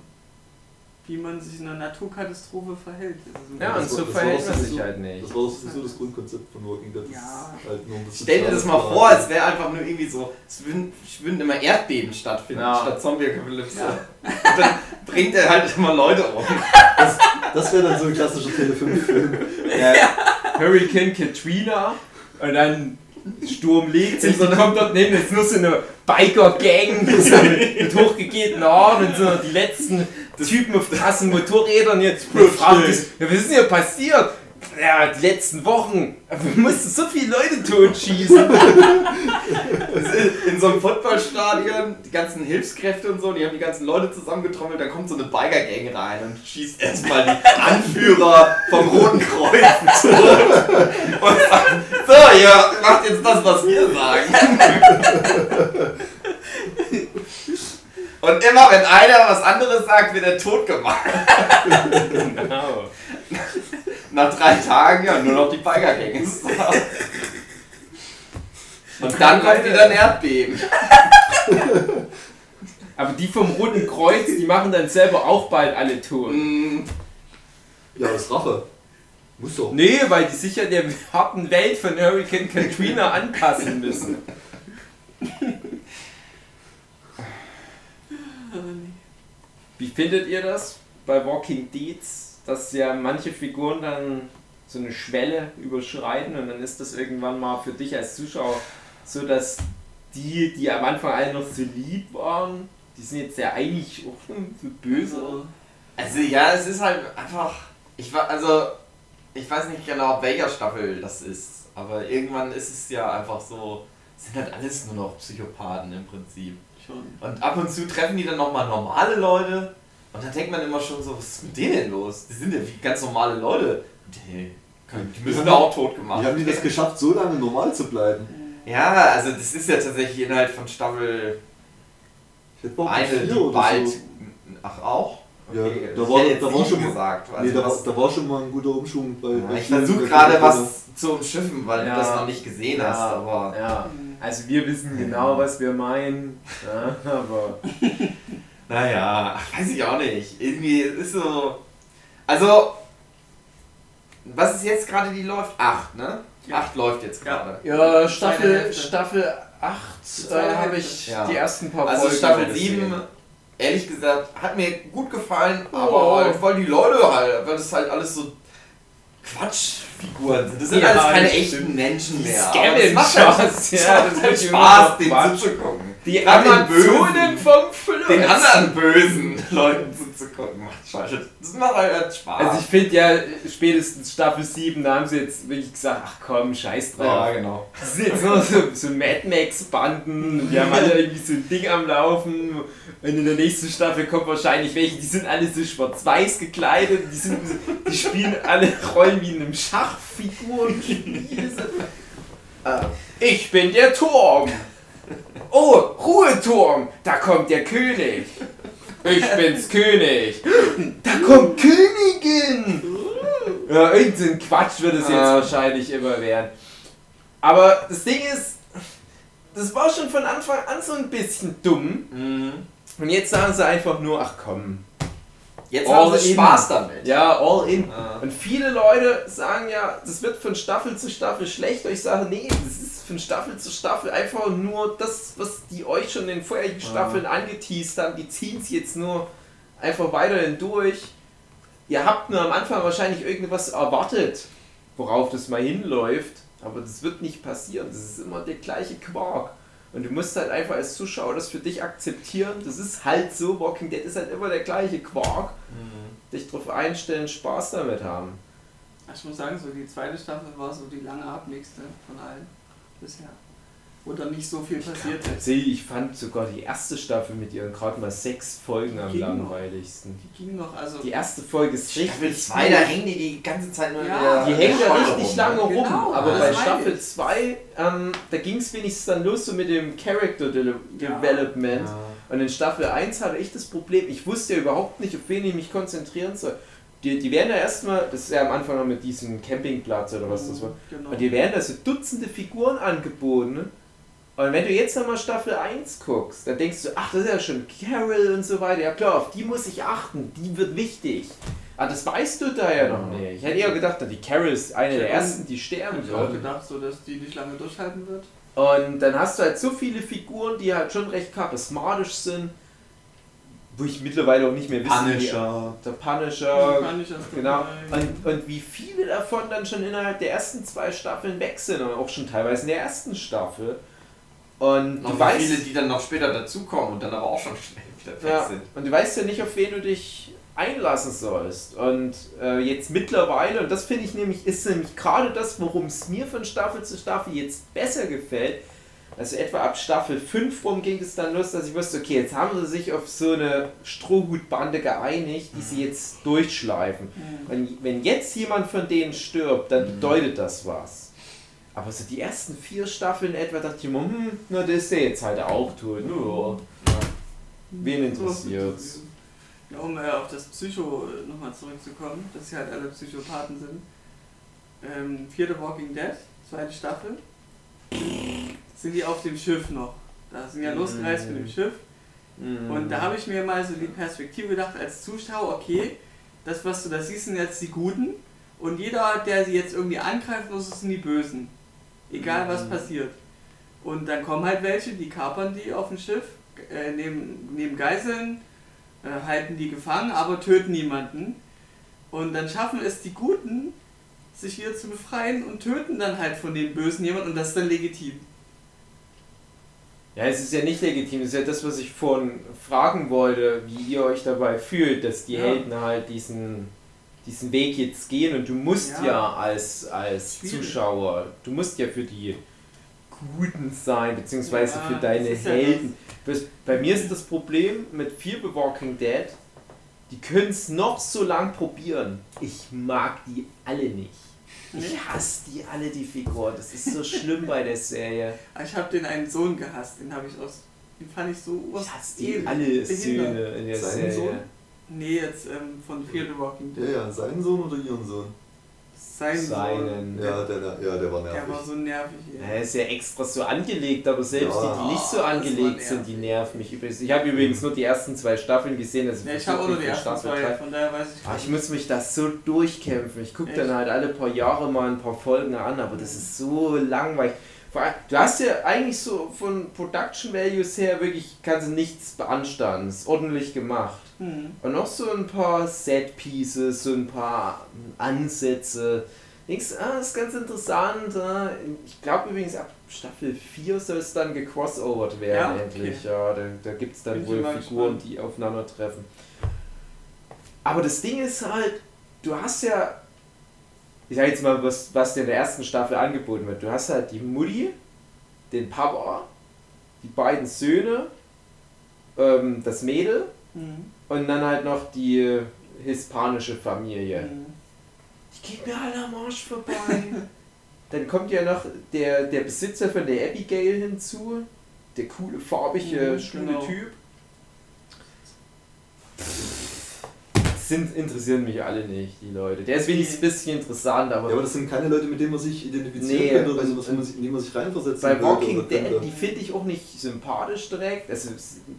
Wie man sich in einer Naturkatastrophe verhält. Also Ja, und Das so das verhält man so- sich halt nicht. Das war so das Grundkonzept von Walking Dead. Das Ja. halt das Stell dir das mal Plan. vor, es wäre einfach nur irgendwie so, es würden, immer Erdbeben stattfinden, Ja. statt Zombie-Apokalypse. Ja. Und dann bringt er halt immer Leute um. Das wäre dann so ein klassischer Tele 5-Film. Hurricane Katrina und dann Sturm legt sich, einer- kommt dort neben, ist nur so eine Biker-Gang mit, so mit, hochgegehten Armen und so die letzten Typen auf krassen Motorrädern jetzt fragt ja, was ist denn hier passiert? Ja, die letzten Wochen, wir mussten so viele Leute totschießen. In so einem Footballstadion, die ganzen Hilfskräfte und so, die haben die ganzen Leute zusammengetrommelt, dann kommt so eine Biker-Gang rein und schießt erstmal die Anführer vom Roten Kreuz tot. Und sagt, so, ihr macht jetzt das, was wir sagen. Und immer wenn einer was anderes sagt, wird er tot gemacht. Genau. Nach drei Tagen ja nur noch die Biker-Gänge. Und dann kommt wieder ein Erdbeben. Aber die vom Roten Kreuz, die machen dann selber auch bald alle tot. Mm, Ja, das ist Rache. Muss doch. Nee, weil die sich ja der harten Welt von Hurricane Katrina anpassen müssen. Wie findet ihr das bei Walking Deeds, dass ja manche Figuren dann so eine Schwelle überschreiten und dann ist das irgendwann mal für dich als Zuschauer so, dass die, die am Anfang alle noch so lieb waren, die sind jetzt ja eigentlich auch schon so böse. Also ja, es ist halt einfach. Ich war also ich weiß nicht genau, welcher Staffel das ist, aber irgendwann ist es ja einfach so, sind halt alles nur noch Psychopathen im Prinzip. Schon. Und ab und zu treffen die dann nochmal normale Leute und dann denkt man immer schon so, was ist mit denen los? Die sind ja wie ganz normale Leute. Die, die müssen da auch tot gemacht Wie haben die das geschafft, so lange normal zu bleiben? Ja, also das ist ja tatsächlich Inhalt von Staffel Ich hätte eine, vier die oder bald. so. Ach auch? Ja, Okay, da ich war- da war schon mal- gesagt. Nee, Also da, war, was- da war schon mal ein guter Umschwung bei. bei ich versuche gerade was zu umschiffen, weil Ja. du das noch nicht gesehen hast, aber. ja. Also wir wissen genau, was wir meinen, ja, aber Naja, weiß ich auch nicht. Irgendwie es ist so. Also. Was ist jetzt gerade die läuft? Acht, ne? Ja. Acht läuft jetzt gerade. Ja, Staffel. Staffel 8 zweite äh, habe ich Ja. die ersten paar Also Folgen Staffel gesehen. 7, ehrlich gesagt, hat mir gut gefallen, Oh. aber halt, weil die Leute halt, weil das halt alles so Quatschfiguren sind. Das sind Ja, alles keine echten. Menschen mehr. Scammen macht halt, Spaß, ja, macht das immer Spaß, den zuzugucken. Die den Animationen Bösen. vom Flöß. Den anderen bösen Leuten zuzugucken macht Scheiße. Das macht halt Spaß. Also ich finde ja spätestens Staffel 7, da haben sie jetzt wirklich gesagt, ach komm, scheiß drauf. ja, genau. Das sind jetzt nur so, so Mad Max-Banden, die haben alle irgendwie so ein Ding am Laufen. Und in der nächsten Staffel kommt wahrscheinlich welche, die sind alle so schwarz-weiß gekleidet, die, sind, die spielen alle Rollen wie in einem Schachfigurenspiel. So. Äh, Ich bin der Turm. Oh, Ruhe, Turm, da kommt der König. Ich bin's König. Da kommt Königin. Ja, irgendein Quatsch wird es jetzt Ah. wahrscheinlich immer werden. Aber das Ding ist, das war schon von Anfang an so ein bisschen dumm. Mhm. Und jetzt sagen sie einfach nur, ach komm. Jetzt All haben sie in. Spaß damit. Ja, all in. Ja. Und viele Leute sagen ja, das wird von Staffel zu Staffel schlechter. Ich sage, nee, das ist von Staffel zu Staffel einfach nur das, was die euch schon in den vorherigen Staffeln angeteased haben. Die ziehen es jetzt nur einfach weiterhin durch. Ihr habt nur am Anfang wahrscheinlich irgendwas erwartet, worauf das mal hinläuft. Aber das wird nicht passieren. Das ist immer der gleiche Quark. Und du musst halt einfach als Zuschauer das für dich akzeptieren. Das ist halt so. Walking Dead ist halt immer der gleiche Quark. Dich drauf einstellen, Spaß damit haben. Ich muss sagen, so die zweite Staffel war so die lange abnächste von allen bisher. Wo dann nicht so viel passiert ist. Tatsächlich, ich fand sogar die erste Staffel mit ihren gerade mal sechs Folgen am Ging noch. langweiligsten. Die ging noch, also. Die erste Folge ist Staffel richtig 2, da hängen die die ganze Zeit nur Ja, Die hängen da richtig rum, lange rum, Genau, aber bei Staffel ich. 2, ähm, da ging es wenigstens dann los so mit dem Character De Ja. Development. Ja. Und in Staffel 1 hatte ich das Problem, ich wusste ja überhaupt nicht, auf wen ich mich konzentrieren soll. Die, die werden ja erstmal, das ist ja am Anfang noch mit diesem Campingplatz oder was das war, Genau. und dir werden da so Dutzende Figuren angeboten. Und wenn du jetzt nochmal Staffel 1 guckst, dann denkst du, ach, das ist ja schon Carol und so weiter. Ja klar, auf die muss ich achten, die wird wichtig. Aber das weißt du da ja noch nicht. Ich hätte eher gedacht, die Carol ist eine der ersten, die sterben ich auch gedacht, so dass die nicht lange durchhalten wird. Und dann hast du halt so viele Figuren, die halt schon recht charismatisch sind, wo ich mittlerweile auch nicht mehr wissen Punisher. wie- Der Punisher, ich das Genau. Und, und wie viele davon dann schon innerhalb der ersten zwei Staffeln weg sind und auch schon teilweise in der ersten Staffel. Und Noch du wie weißt, viele, die dann noch später dazukommen und dann aber auch schon schnell wieder weg ja, sind. und du weißt ja nicht, auf wen du dich einlassen sollst. Und äh, jetzt mittlerweile, und das finde ich nämlich, ist nämlich gerade das, worum es mir von Staffel zu Staffel jetzt besser gefällt. Also etwa ab Staffel 5 rum ging es dann los, dass ich wusste, okay, jetzt haben sie sich auf so eine Strohhutbande geeinigt, die sie jetzt durchschleifen. Mhm. Wenn, wenn jetzt jemand von denen stirbt, dann bedeutet das was. Aber so die ersten vier Staffeln etwa dachte ich mir, hm, na, das ist der jetzt halt auch tot. Ja. Wen Sowas interessiert's? Ja, um äh, auf das Psycho äh, nochmal zurückzukommen, dass sie halt alle Psychopathen sind. Ähm, vierte Walking Dead, zweite Staffel. Sind die auf dem Schiff noch. Da sind ja losgereist mit dem Schiff. Und da habe ich mir mal so die Perspektive gedacht, als Zuschauer, okay, das, was du da siehst, sind jetzt die Guten. Und jeder, der sie jetzt irgendwie angreifen muss, sind die Bösen. Egal was Mhm. passiert. Und dann kommen halt welche, die kapern die auf dem Schiff, äh, nehmen, nehmen Geiseln, äh, halten die gefangen, aber töten niemanden. Und dann schaffen es die Guten, sich wieder zu befreien und töten dann halt von den Bösen jemanden und das ist dann legitim. Ja, es ist ja nicht legitim. Das ist ja das, was ich vorhin fragen wollte, wie ihr euch dabei fühlt, dass die Ja. Helden halt diesen, diesen Weg jetzt gehen und du musst ja, Ja. als, als. Zuschauer, du musst ja für die Guten sein, beziehungsweise Ja, für deine Helden. Bei mir ist das Problem mit viel The Walking Dead, die können es noch so lang probieren. Ich mag die alle nicht. Ich hasse die alle, die Figuren. Das ist so schlimm bei der Serie. Ich habe den einen Sohn gehasst, den habe ich aus. Den fand ich so Ich hasse die alle behindert. Söhne in der Seinen Serie. Sohn? Nee, jetzt ähm, von Fear the Walking Ja, Dead. ja, seinen Sohn oder ihren Sohn? Sein Sohn. Seinen. Ja, der, ja, der war Der nervig. war so nervig. Er ist ja extra so angelegt, aber selbst Ja. die, die nicht so angelegt sind, die nerven mich übrigens. Ich habe übrigens nur die ersten zwei Staffeln gesehen. Also Ja, ich habe auch nur die ersten Staffel zwei, drei. von daher weiß ich Ah, ich muss mich das so durchkämpfen. Ich gucke dann halt alle paar Jahre mal ein paar Folgen an, aber das ist so langweilig. Du hast ja eigentlich so von Production Values her wirklich kannst du nichts beanstanden. Ist ordentlich gemacht. Hm. Und noch so ein paar Set Pieces, so ein paar Ansätze. Denkst, ah, ist ganz interessant. ah. Ich glaube übrigens ab Staffel 4 soll es dann gecrossovert werden, Ja, okay. endlich. Ja, da, da gibt es dann Bin wohl Figuren, gespannt. die aufeinandertreffen. Aber das Ding ist halt, du hast ja, ich sag jetzt mal, was, was dir in der ersten Staffel angeboten wird. Du hast halt die Mutti, den Papa, die beiden Söhne, ähm, das Mädel Hm. und dann halt noch die hispanische Familie. Hm. Die geht mir alle am Arsch vorbei. dann kommt ja noch der, der Besitzer von der Abigail hinzu. Der coole, farbige, Mhm, schlimme genau. Typ. Sind, interessieren mich alle nicht, die Leute. Der ist wenigstens ein bisschen interessant, aber, Ja, aber das sind keine Leute, mit denen man sich identifizieren Nee, könnte oder sowas, wo man sich, in die man sich reinversetzen bei Walking oder Dead, die finde ich auch nicht sympathisch direkt. Also,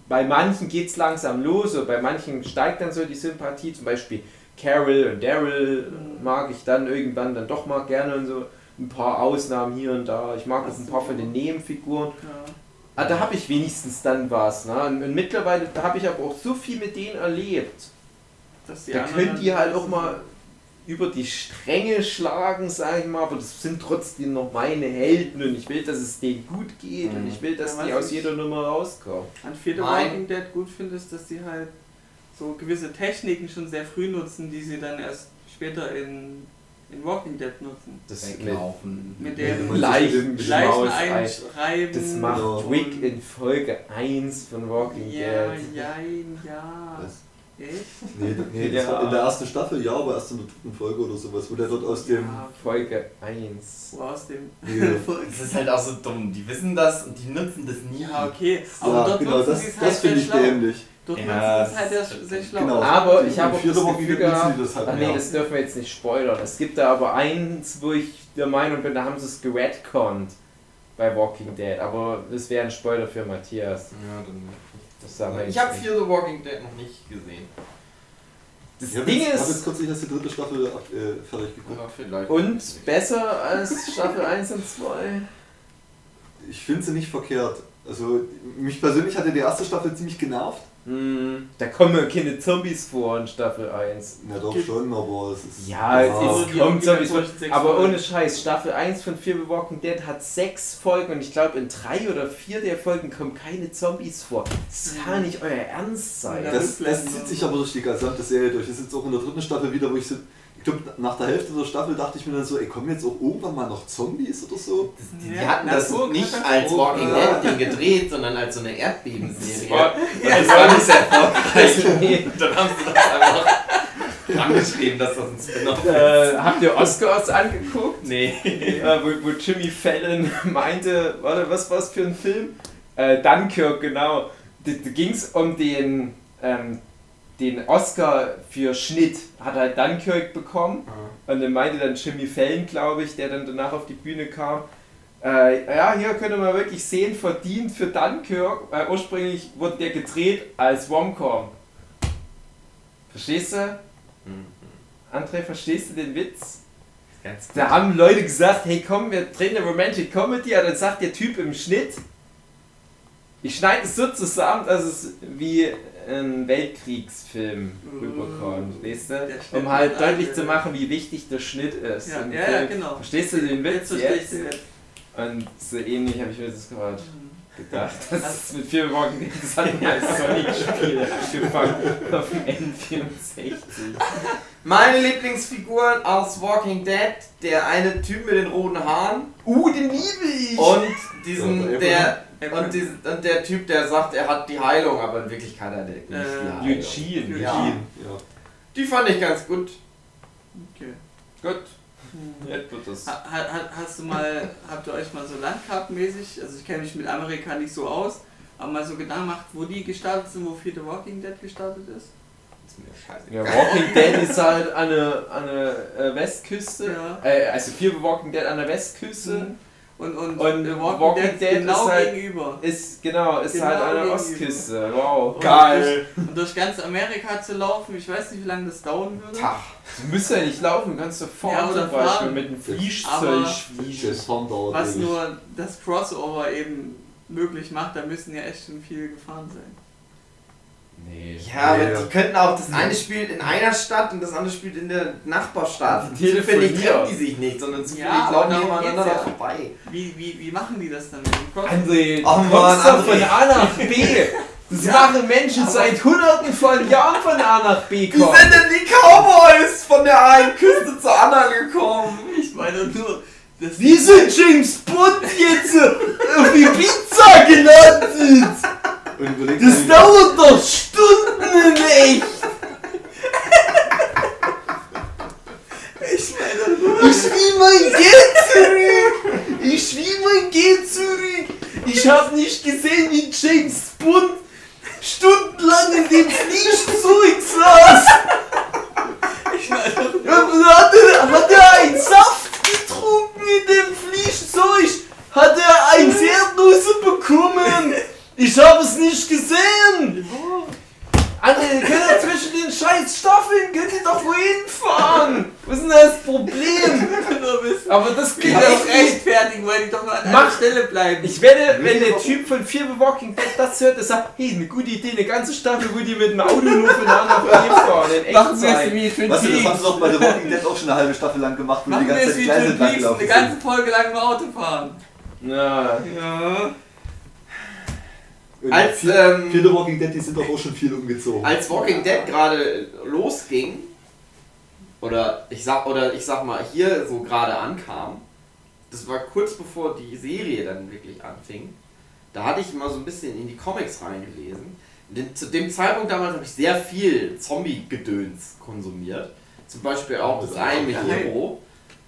bei manchen geht es langsam los, und bei manchen steigt dann so die Sympathie. Zum Beispiel Carol und Daryl Mhm. mag ich dann irgendwann dann doch mal gerne und so ein paar Ausnahmen hier und da. Ich mag auch ein paar von den Nebenfiguren. Ja. Ah, da habe ich wenigstens dann was. Ne? Und, und mittlerweile habe ich aber auch so viel mit denen erlebt. Dass die Da die dann- halt auch mal über die Stränge schlagen, sag ich mal, aber das sind trotzdem noch meine Helden und ich will, dass es denen gut geht und Mhm. ich will, dass Ja, die aus jeder Nummer rauskommen. An Mein- Walking Dead gut finde, ist, dass die halt so gewisse Techniken schon sehr früh nutzen, die sie dann erst später in, in Walking Dead nutzen. Das Weglaufen. Mit Ja, dem Leichen mit dem- Leichen Schmaus, einschreiben. das macht. Wick in Folge 1 von Walking Ja, Dead. jein, ja. Was? Echt? Nee, nee Ja. in der ersten Staffel, ja, aber erst in der dritten Folge oder sowas, wo der dort aus dem. Ja, Folge 1. wo aus dem. Nee. Das ist halt auch so dumm. Die wissen das und die nutzen das nie. Ja, okay. Aber Ja, dort genau, das, es das halt finde sehr ich schlau. dämlich. Dort Ja, nutzen es halt das sehr, ist- sehr schlau. Genau. Aber ich habe auch das Gefühl gehabt, das halt ach nee, das dürfen wir jetzt nicht spoilern. Es gibt da aber eins, wo ich der Meinung bin, da haben sie es geredconnt bei Walking Dead. Aber das wäre ein Spoiler für Matthias. Ja, dann. Ich jetzt habe. Fear the Walking Dead noch nicht gesehen. Das Ich habe Ding jetzt, hab jetzt ist, kürzlich erst die dritte Staffel äh, fertig geguckt. Ja, vielleicht. und besser als Staffel 1 und 2. Ich finde sie nicht verkehrt. Also, mich persönlich hatte die erste Staffel ziemlich genervt. Hm, da kommen ja keine Zombies vor in Staffel 1. Ja, doch schon, aber es ist. Ja, es ist, kommt Zombies vor. Aber ohne Scheiß, Staffel 1 von Fear the Walking Dead hat sechs Folgen und ich glaube in drei oder vier der Folgen kommen keine Zombies vor. Das kann nicht euer Ernst sein. Das, das zieht sich aber durch die gesamte Serie durch. Das ist jetzt auch in der dritten Staffel wieder, wo ich so. Ich glaube, nach der Hälfte der Staffel dachte ich mir dann so, ey, kommen jetzt auch irgendwann mal noch Zombies oder so? Das, die, Ja, die hatten das Natur- nicht als Walking Ja. Dead Ding gedreht, sondern als so eine Erdbebenserie. Das war- Und das war nicht sehr erfolgreich. Dann haben sie das einfach angeschrieben, dass das ein Spin-off ist. Äh, habt ihr Oscars angeguckt? Nee. äh, wo, wo Jimmy Fallon meinte, warte, was war es für ein Film? Äh, Dunkirk, genau. da, da ging es um den, ähm, den Oscar für Schnitt, hat halt Dunkirk bekommen. Und dann meinte dann Jimmy Fallon, glaube ich, der dann danach auf die Bühne kam, äh, ja, hier könnte man wirklich sehen, verdient für Dunkirk, weil ursprünglich wurde der gedreht als Romcom. Verstehst du? André, verstehst du den Witz? Da haben Leute gesagt, hey komm, wir drehen eine Romantic Comedy, und dann sagt der Typ im Schnitt, ich schneide es so zusammen, dass es wie ein Weltkriegsfilm rüberkommt, weißt du? Um halt deutlich alle- zu machen, wie wichtig der Schnitt ist. Ja, ja, ja, genau. Verstehst du den Witz Jetzt jetzt? jetzt. Und so ähnlich habe ich mir das gerade Mhm. gedacht. Das ist mit vier Morgen das hat mir als Sonic-Spiel angefangen auf dem N64. Meine Lieblingsfiguren aus Walking Dead, der eine Typ mit den roten Haaren Uh, den liebe ich! und Ja, diesen, der. Und, diesen, und der Typ, der sagt, er hat die Heilung, aber in Wirklichkeit hat er nicht die Äh, Heilung. Eugene. Ja. Ja. Die fand ich ganz gut. Okay. Gut. Wird das. Ha, ha, ha- hast du mal, habt ihr euch mal so landkartenmäßig, also ich kenne mich mit Amerika nicht so aus, aber mal so Gedanken gemacht, wo die gestartet sind, wo Fear the Walking Dead gestartet ist? Ist mir scheiße. Ja, Walking Dead ist halt an der, an der äh, Westküste. Ja. Äh, also Fear the Walking Dead an der Westküste. Mhm. Und, und, Und The Walking Dead genau ist halt- gegenüber. Ist genau, ist Genau halt an der gegenüber. Ostküste. Wow. Und Durch, und durch ganz Amerika zu laufen, ich weiß nicht, wie lange das dauern würde. Tag. Du musst ja nicht laufen, du kannst sofort Ja, oder zum Beispiel fahren. mit dem Aber- Fließzeug dauert Was nur das Crossover eben möglich macht, da müssen ja echt schon viele gefahren sein. Nee. Ja, aber Ja. die könnten auch, das eine spielt in einer Stadt und das andere spielt in der Nachbarstadt. Die Zufällig treffen die sich nicht, sondern zufällig Ja, aber laufen die immer aneinander ja. vorbei. Wie, wie, wie machen die das dann mit dem Crossover? André, du Oh kommst Mann, doch André. von A nach B. Das machen Menschen seit hunderten von Jahren von A nach B Wie kommen. sind denn die Cowboys von der einen Küste zur anderen gekommen? Ich meine nur, das Wie sind James Bond jetzt äh, auf die Pizza gelandet? Und überleg Das dir- dauert doch Stunden in echt. Ich meine Ich will mein Geld zurück. Ich will mein Geld zurück. Ich habe nicht gesehen, wie James Bond stundenlang in dem Fließzeug saß. ich meine Und hat er, hat er einen Saft getrunken in dem Fließzeug? Hat er ein Erdnüsse bekommen? Ich habe es nicht gesehen. André, ihr könnt ja zwischen den scheiß Staffeln, könnt ihr doch wohin fahren. Was ist denn das Problem? nur wissen. Aber das Die geht doch ja echt nicht. rechtfertigen, weil die doch nur an Mach- einer Stelle bleiben. Ich wette, wenn der Typ von Fear the Walking Dead das hört, der sagt, hey, eine gute Idee, eine ganze Staffel, wo die mit dem Auto nur von fahren, Machen wir es wie Twin Weißt du, das haben sie doch bei The Walking Dead auch schon eine halbe Staffel lang gemacht, wo die Machen wir ganze es Zeit wie Gleise Peaks, gelaufen eine ganze Folge lang im Auto fahren. Ja. Ja. Und Als, ähm, viele Walking Dead, die sind doch auch schon viel umgezogen. Als Walking Dead gerade losging, oder ich sag, oder ich sag mal, hier so gerade ankam, das war kurz bevor die Serie dann wirklich anfing, da hatte ich mal so ein bisschen in die Comics reingelesen. Zu dem Zeitpunkt damals habe ich sehr viel Zombie-Gedöns konsumiert. Zum Beispiel auch das eine mit. Hero.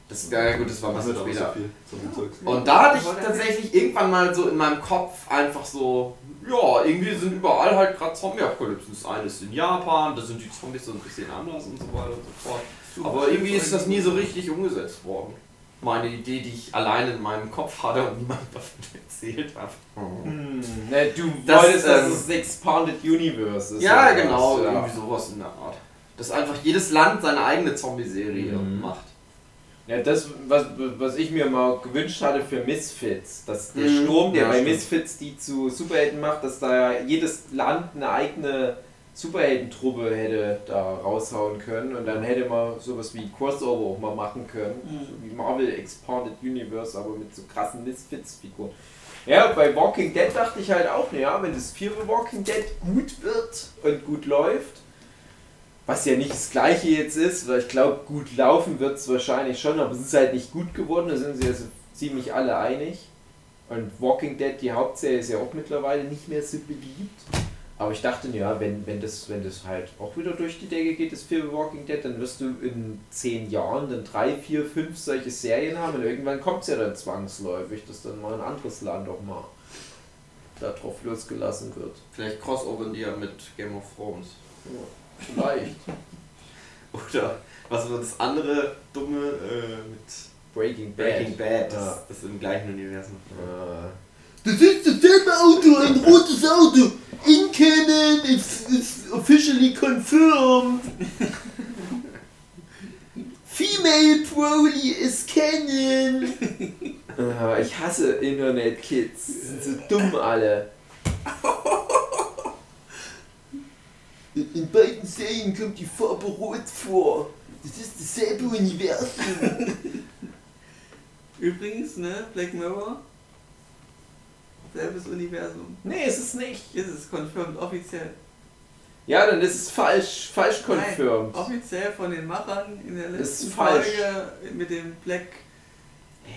Das, ja gut, das war ein bisschen später. so Zeugs. Und da hatte ich tatsächlich irgendwann mal so in meinem Kopf einfach so, ja, irgendwie sind überall halt gerade Zombie-Apokalypsen. Das eine ist in Japan, da sind die Zombies so ein bisschen anders und so weiter und so fort. Aber irgendwie ist das nie so richtig umgesetzt worden. Meine Idee, die ich alleine in meinem Kopf hatte und niemandem davon erzählt habe. Hm, ne, du Das, wolltest, dass ähm, es Expanded Universe ist. Ja, genau, ja. irgendwie sowas in der Art. Dass einfach jedes Land seine eigene Zombie-Serie Mhm. macht. Ja, das, was, was ich mir mal gewünscht hatte für Misfits, dass der Mhm. Strom, der Ja, bei stimmt. Misfits die zu Superhelden macht, dass da jedes Land eine eigene Superheldentruppe hätte da raushauen können und dann hätte man sowas wie Crossover auch mal machen können, Mhm. so wie Marvel Expanded Universe, aber mit so krassen Misfits-Figuren. Ja, bei Walking Dead dachte ich halt auch, ja, wenn das vierte Walking Dead gut wird und gut läuft, was ja nicht das gleiche jetzt ist, weil ich glaube, gut laufen wird es wahrscheinlich schon, aber es ist halt nicht gut geworden, da sind sie also ziemlich alle einig. Und Walking Dead, die Hauptserie, ist ja auch mittlerweile nicht mehr so beliebt. Aber ich dachte, ja, wenn, wenn, das, wenn das halt auch wieder durch die Decke geht, das Film Walking Dead, dann wirst du in zehn Jahren dann drei, vier, fünf solche Serien haben und irgendwann kommt es ja dann zwangsläufig, dass dann mal ein anderes Land auch mal da drauf losgelassen wird. Vielleicht crossovern die ja mit Game of Thrones. Vielleicht. Oder was war das andere dumme äh, mit Breaking Bad. Breaking Bad, das, Ja. das im gleichen Universum. Äh, Das ist dasselbe Auto, ein rotes Auto. In Canon, it's, it's officially confirmed. Female Broly is Canon. äh, ich hasse Internet-Kids. Die sind so dumm alle. In, in beiden Serien kommt die Farbe rot vor. Das ist dasselbe Universum. Übrigens, ne, Black Mirror. Selbes Universum. Nee, ist es nicht. Ist es confirmed offiziell. Ja, dann ist es falsch, falsch confirmed. Nein, offiziell von den Machern in der Ist letzten falsch. Folge mit dem Black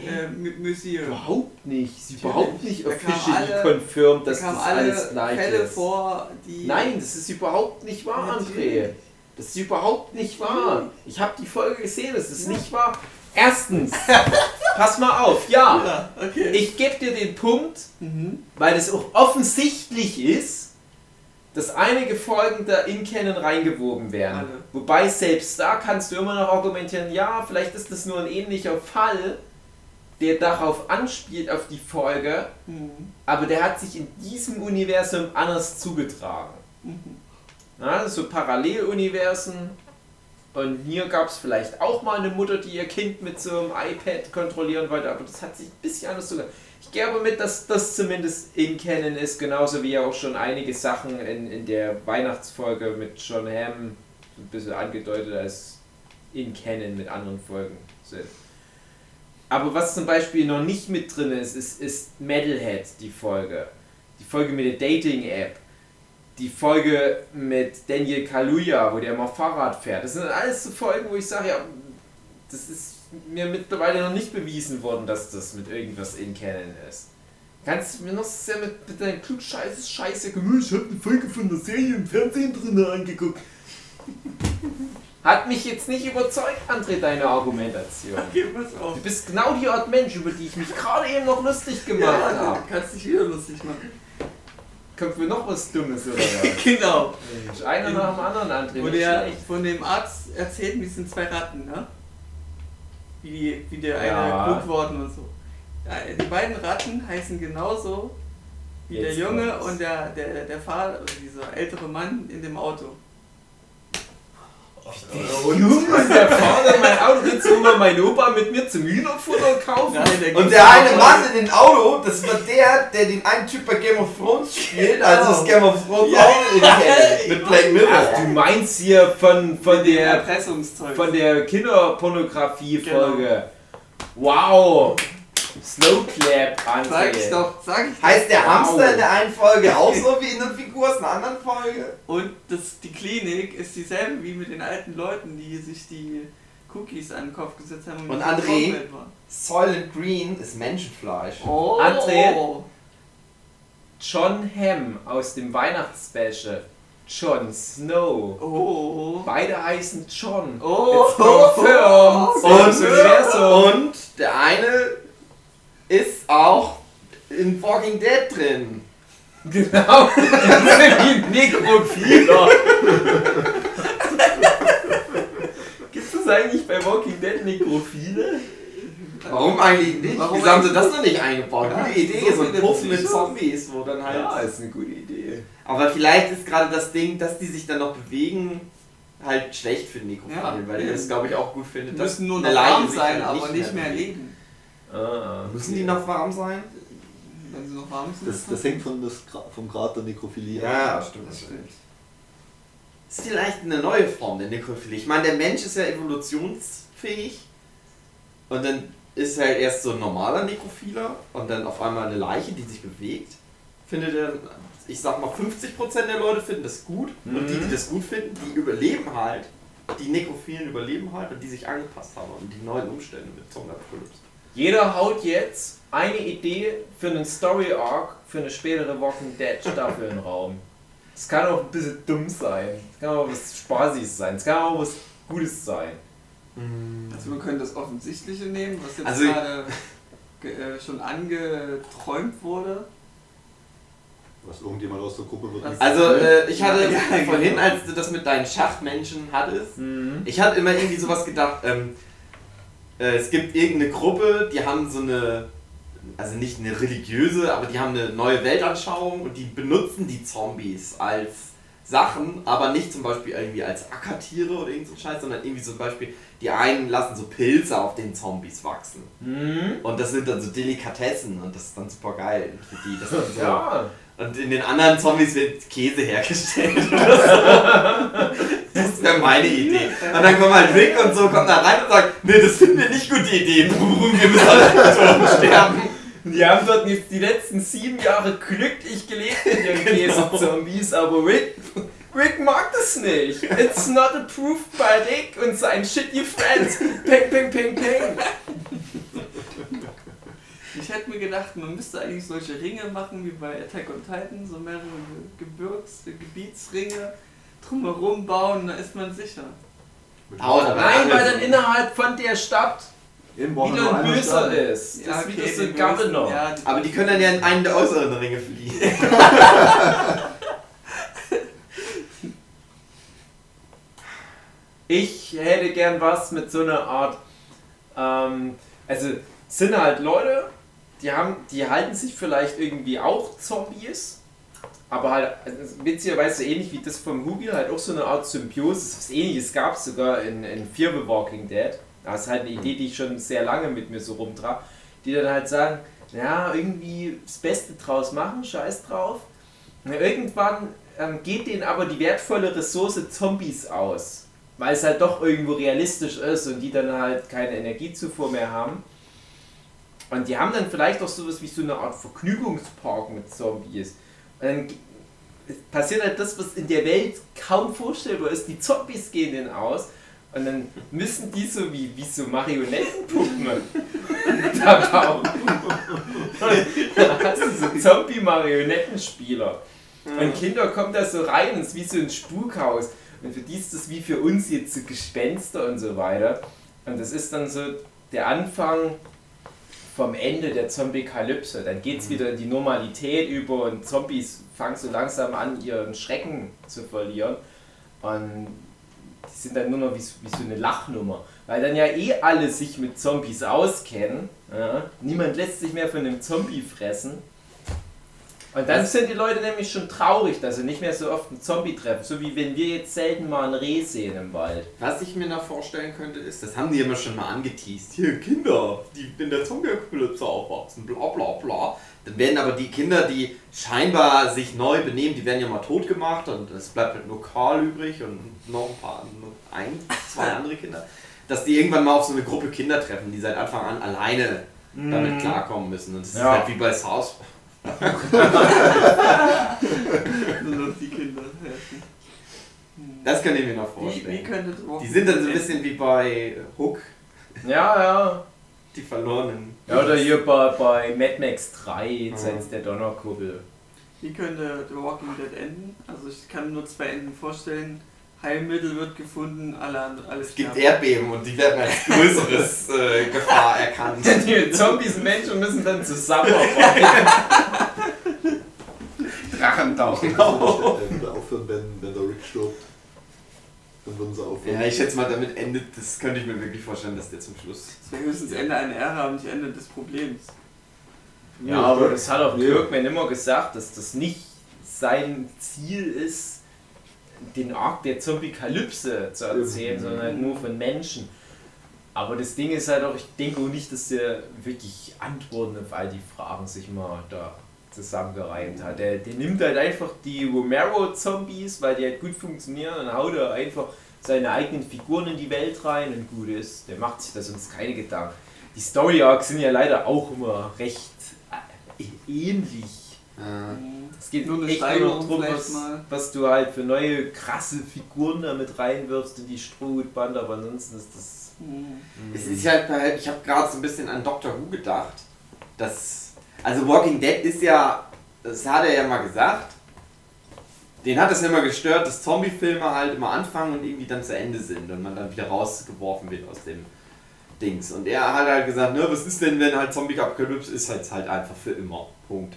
äh, Mu- Museum. Überhaupt nicht. Sie überhaupt nicht Da officially confirmed, Da dass kamen das alle alles gleich Fälle ist. vor, die. Nein, das ist überhaupt nicht wahr, André. Natürlich. Das ist überhaupt nicht wahr. Ich habe die Folge gesehen, das ist nicht wahr. Erstens, pass mal auf, ja, Ja, okay. ich gebe dir den Punkt, mhm. weil es auch offensichtlich ist, dass einige Folgen da in Canon reingewoben werden. Alle. Wobei selbst da kannst du immer noch argumentieren, ja, vielleicht ist das nur ein ähnlicher Fall, der darauf anspielt, auf die Folge, Mhm. aber der hat sich in diesem Universum anders zugetragen. Mhm. Ja, so Paralleluniversen. Und hier gab es vielleicht auch mal eine Mutter, die ihr Kind mit so einem iPad kontrollieren wollte, aber das hat sich ein bisschen anders zugetragen. Ich gehe aber mit, dass das zumindest in Canon ist, genauso wie ja auch schon einige Sachen in, in der Weihnachtsfolge mit John Hamm ein bisschen angedeutet als in Canon mit anderen Folgen sind. Aber was zum Beispiel noch nicht mit drin ist, ist, ist Metalhead, die Folge. Die Folge mit der Dating-App. Die Folge mit Daniel Kaluuya, wo der mal Fahrrad fährt. Das sind alles so Folgen, wo ich sage, ja, das ist mir mittlerweile noch nicht bewiesen worden, dass das mit irgendwas in Canon ist. Kannst du mir noch sehr mit, mit deinem klugscheißes Scheiße Gemüse. Ich hab eine Folge von der Serie im Fernsehen drin angeguckt. Hat mich jetzt nicht überzeugt, André, deine Argumentation. Okay, pass auf. Du bist genau die Art Mensch, über die ich mich gerade eben noch lustig gemacht Ja, habe. du kannst dich wieder lustig machen. Mir noch was Dummes oder was? Genau. Mensch, einer nach dem anderen. Wo nicht der schlecht. von dem Arzt erzählt, wie sind zwei Ratten, ne? Wie, die, wie der eine Ja. klug worden und so. Die beiden Ratten heißen genauso wie Jetzt der Junge kommt's. und der, der, der Fahrer, also dieser ältere Mann in dem Auto. Junge, der Vater in mein Auto, du mal mein Opa mit mir zum Hühnerfutter kaufen? Nein, Und der eine Mann in dem Auto, das war der, der den einen Typ bei Game of Thrones spielt, also ist Game of Thrones Ja. auch Canon, mit Black Ach, Mirror. du meinst hier von, von der Erpressungszeug. von der Kinderpornografie-Folge. Wow! Slow Clap, André. Sag ich doch, sag ich doch. Heißt der Wow. Hamster in der einen Folge auch so wie in der Figur aus einer anderen Folge? Und das, die Klinik ist dieselbe wie mit den alten Leuten, die sich die Cookies an den Kopf gesetzt haben. Und die André? Soylent Green ist Menschenfleisch. Oh. André? John Hamm aus dem Weihnachtsspecial. Jon Snow. Oh. Beide heißen John. Oh. It's confirmed. Und, Selbes Universum. und der eine ist auch in Walking Dead drin. Genau. Sind die Nekrophiler. Gibt es eigentlich bei Walking Dead Nekrophile? Warum eigentlich nicht? Warum Wieso haben sie das noch nicht eingebaut? Ja, Gute Idee, so ein Puff mit. Zombies, wo dann halt. Ja, ist eine gute Idee. Aber vielleicht ist gerade das Ding, dass die sich dann noch bewegen, halt schlecht für Nekrophilen, Ja, weil er das glaube ich auch gut findet. Die müssen nur noch sich sein, aber nicht mehr leben. Ah, Müssen die noch warm sein? Wenn sie noch warm sind. Das, das hängt von das, vom Grad der Nekrophilie ab. Ja, stimmt. Das stimmt. Ist vielleicht eine neue Form der Nekrophilie. Ich meine, der Mensch ist ja evolutionsfähig und dann ist er halt erst so ein normaler Nekrophiler und dann auf einmal eine Leiche, die sich bewegt. Findet er, ich sag mal, 50% der Leute finden das gut und die, die das gut finden, die überleben halt. Die Nekrophilen überleben halt und die sich angepasst haben an die neuen Umstände mit Zombie-Apocalypse. Jeder haut jetzt eine Idee für einen Story Arc für eine spätere Walking Dead Staffel in den Raum. Es kann auch ein bisschen dumm sein. Es kann auch was Spaßiges sein. Es kann auch was Gutes sein. Also wir können das Offensichtliche nehmen, was jetzt Also- gerade ge- äh, schon angeträumt wurde. Was irgendjemand aus der Gruppe wird. Also, äh, ich hatte Ja, ja, vorhin, genau. als du das mit deinen Schachmenschen hattest, Mhm. ich hatte immer irgendwie sowas gedacht, ähm, äh, es gibt irgendeine Gruppe, die haben so eine, also nicht eine religiöse, aber die haben eine neue Weltanschauung und die benutzen die Zombies als Sachen, aber nicht zum Beispiel irgendwie als Ackertiere oder irgend so ein Scheiß, sondern irgendwie zum Beispiel, die einen lassen so Pilze auf den Zombies wachsen. Mhm. Und das sind dann so Delikatessen und das ist dann super geil für die. Das sind so, Ja. Und in den anderen Zombies wird Käse hergestellt. oder so. das wäre meine Idee. Und dann kommt halt Rick und so, kommt da rein und sagt, nee, das finden wir nicht gute Idee. Wir müssen alle tot sterben. Die haben dort jetzt die letzten sieben Jahre glücklich gelebt in ihren Käse-Zombies, aber Rick, Rick mag das nicht. It's not approved by Rick und sein shitty friends. Peng, peng, peng, peng. Ich hätte mir gedacht, man müsste eigentlich solche Ringe machen wie bei Attack on Titan, so mehrere Ge- Gebirgs-, Gebietsringe drumherum bauen, da ist man sicher. Aber Nein, weil alles. dann innerhalb von der Stadt wieder ein Böser ist. Das ist wieder so die ein Governor. Ja, die- Aber die können dann ja in einen der äußeren Ringe fliehen. Ich hätte gern was mit so einer Art. Ähm, also es sind halt Leute, die haben, die halten sich vielleicht irgendwie auch Zombies, aber halt also witzigerweise ähnlich wie das vom Hugi, halt auch so eine Art Symbiose. Was ähnliches gab es sogar in, in Fear the Walking Dead. Das ist halt eine Idee, die ich schon sehr lange mit mir so rumtrage, die dann halt sagen, ja, irgendwie das Beste draus machen, scheiß drauf. Und irgendwann ähm, geht denen aber die wertvolle Ressource Zombies aus. Weil es halt doch irgendwo realistisch ist und die dann halt keine Energiezufuhr mehr haben. Und die haben dann vielleicht auch sowas wie so eine Art Vergnügungspark mit Zombies. Und dann passiert halt das, was in der Welt kaum vorstellbar ist. Die Zombies gehen denen aus und dann müssen die so wie, wie so Marionettenpuppen da bauen. Und dann hast du so Zombie-Marionettenspieler. Und Kinder kommen da so rein und es ist wie so ein Spukhaus. Und für die ist das wie für uns jetzt so Gespenster und so weiter. Und das ist dann so der Anfang vom Ende der Zombie-Kalypse. Dann geht es wieder in die Normalität über und Zombies fangen so langsam an, ihren Schrecken zu verlieren. Und die sind dann nur noch wie, so- wie so eine Lachnummer. Weil dann ja eh alle sich mit Zombies auskennen. Ja? Niemand lässt sich mehr von einem Zombie fressen. Und dann sind die Leute nämlich schon traurig, dass sie nicht mehr so oft einen Zombie treffen. So wie wenn wir jetzt selten mal ein Reh sehen im Wald. Was ich mir noch vorstellen könnte, ist, das haben die immer schon mal angeteased. Hier, Kinder, die in der Zombie-Apokalypse aufwachsen, bla bla bla. Dann werden aber die Kinder, die scheinbar sich neu benehmen, die werden ja mal tot gemacht und es bleibt halt nur Karl übrig und noch ein paar, nur ein, zwei andere Kinder. Dass die irgendwann mal auf so eine Gruppe Kinder treffen, die seit Anfang an alleine damit klarkommen müssen. Und das ist Ja. halt wie bei South Nur noch die Kinder helfen. Hm. Das könnt ihr mir noch Wie, wie vorstellen. könnte Die sind dann so ein bisschen wie bei Hook, Ja, ja. die Verlorenen. Ja, oder hier bei, bei Mad Max 3, Jenseits der Donnerkuppel. Wie könnte The Walking Dead enden? Also ich kann nur zwei Enden vorstellen. Heilmittel wird gefunden, alle andere, alles Es gibt sterben. Erdbeben und die werden als größeres äh, Gefahr erkannt. Die Zombies und Menschen müssen dann zusammenarbeiten. Drachentauchen. Er würde aufhören, wenn, wenn der Rick stirbt. Dann würden sie aufhören. Ja, ich schätze mal, damit endet, das könnte ich mir wirklich vorstellen, dass der zum Schluss. Das wäre höchstens Ende einer Ära, aber nicht Ende des Problems. Ja, aber das hat auch. Kirkman immer gesagt, dass das nicht sein Ziel ist, den Arc der Zombie-Kalypse zu erzählen, Ja. sondern halt nur von Menschen. Aber das Ding ist halt auch, ich denke auch nicht, dass der wirklich Antworten auf all die Fragen sich mal da zusammengereimt hat. Der, der nimmt halt einfach die Romero-Zombies, weil die halt gut funktionieren und haut da einfach seine eigenen Figuren in die Welt rein und gut ist. Der macht sich da sonst keine Gedanken. Die Story-Arcs sind ja leider auch immer recht äh, ähnlich. Äh, Es geht Nur eine echt nur Steigerung noch drum, vielleicht was, was du halt für neue krasse Figuren damit reinwirfst in die Strohhutband, aber ansonsten ist das. Hm. es ist halt, halt ich habe gerade so ein bisschen an Doctor Who gedacht. Dass, also Walking Dead ist ja, das hat er ja mal gesagt, den hat es immer gestört, dass Zombie-Filme halt immer anfangen und irgendwie dann zu Ende sind und man dann wieder rausgeworfen wird aus dem Dings. Und er hat halt gesagt, ne, was ist denn, wenn halt Zombie-Apokalypse ist halt halt einfach für immer. Punkt.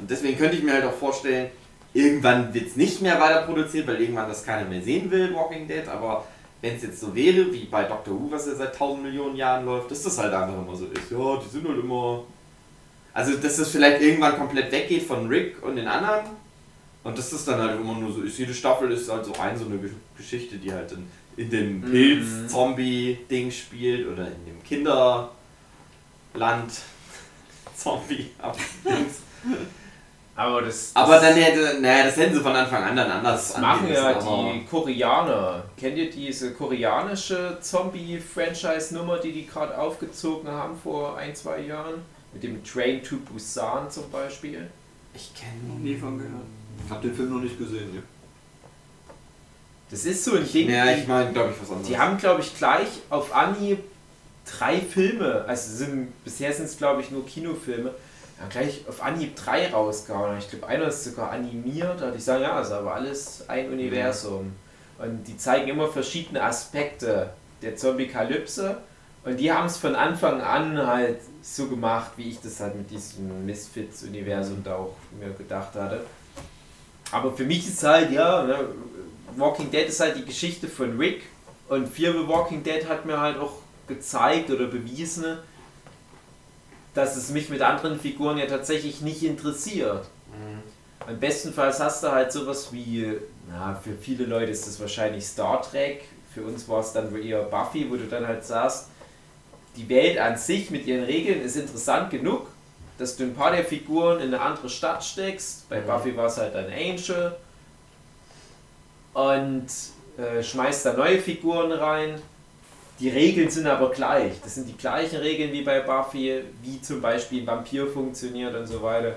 Und deswegen könnte ich mir halt auch vorstellen, irgendwann wird es nicht mehr weiter produziert, weil irgendwann das keiner mehr sehen will, Walking Dead, aber wenn es jetzt so wäre, wie bei Doctor Who, was ja seit 1000 Millionen Jahren läuft, dass das halt einfach immer so ist. Ja, die sind halt immer. Also, dass das vielleicht irgendwann komplett weggeht von Rick und den anderen. Und dass das dann halt immer nur so ist. Jede Staffel ist halt so ein, so eine Ge- Geschichte, die halt in, in dem Mhm. Pilz-Zombie-Ding spielt oder in dem Kinderland Zombie-Dings. Aber das, Aber das, dann hätte, naja, das hätten sie von Anfang an dann anders das machen ja die Koreaner. Kennt ihr diese koreanische Zombie-Franchise-Nummer, die die gerade aufgezogen haben vor ein, zwei Jahren? Mit dem Train to Busan zum Beispiel. Ich kenne Nie von gehört. Ich habe den Film noch nicht gesehen. Ja. Das ist so ein Ding. Ja, die- ich meine, glaube ich, was anderes. Die haben, glaube ich, gleich auf Anhieb drei Filme, also sind, bisher sind es, glaube ich, nur Kinofilme, ja, gleich auf Anhieb drei rausgehauen. Ich glaube, einer ist sogar animiert, da die sagen, ja, ist aber alles ein Universum. Und die zeigen immer verschiedene Aspekte der Zombie-Kalypse. Und die haben es von Anfang an halt so gemacht, wie ich das halt mit diesem Misfits-Universum da auch mir gedacht hatte. Aber für mich ist halt, ja, ne, Walking Dead ist halt die Geschichte von Rick und Fear the Walking Dead hat mir halt auch gezeigt oder bewiesen, dass es mich mit anderen Figuren ja tatsächlich nicht interessiert. Mhm. Am bestenfalls hast du halt sowas wie, na, für viele Leute ist das wahrscheinlich Star Trek, für uns war es dann eher Buffy, wo du dann halt sagst, die Welt an sich mit ihren Regeln ist interessant genug, dass du ein paar der Figuren in eine andere Stadt steckst. Bei Mhm. Buffy war es halt ein Angel. Und äh, schmeißt da neue Figuren rein. Die Regeln sind aber gleich. Das sind die gleichen Regeln wie bei Buffy, wie zum Beispiel ein Vampir funktioniert und so weiter.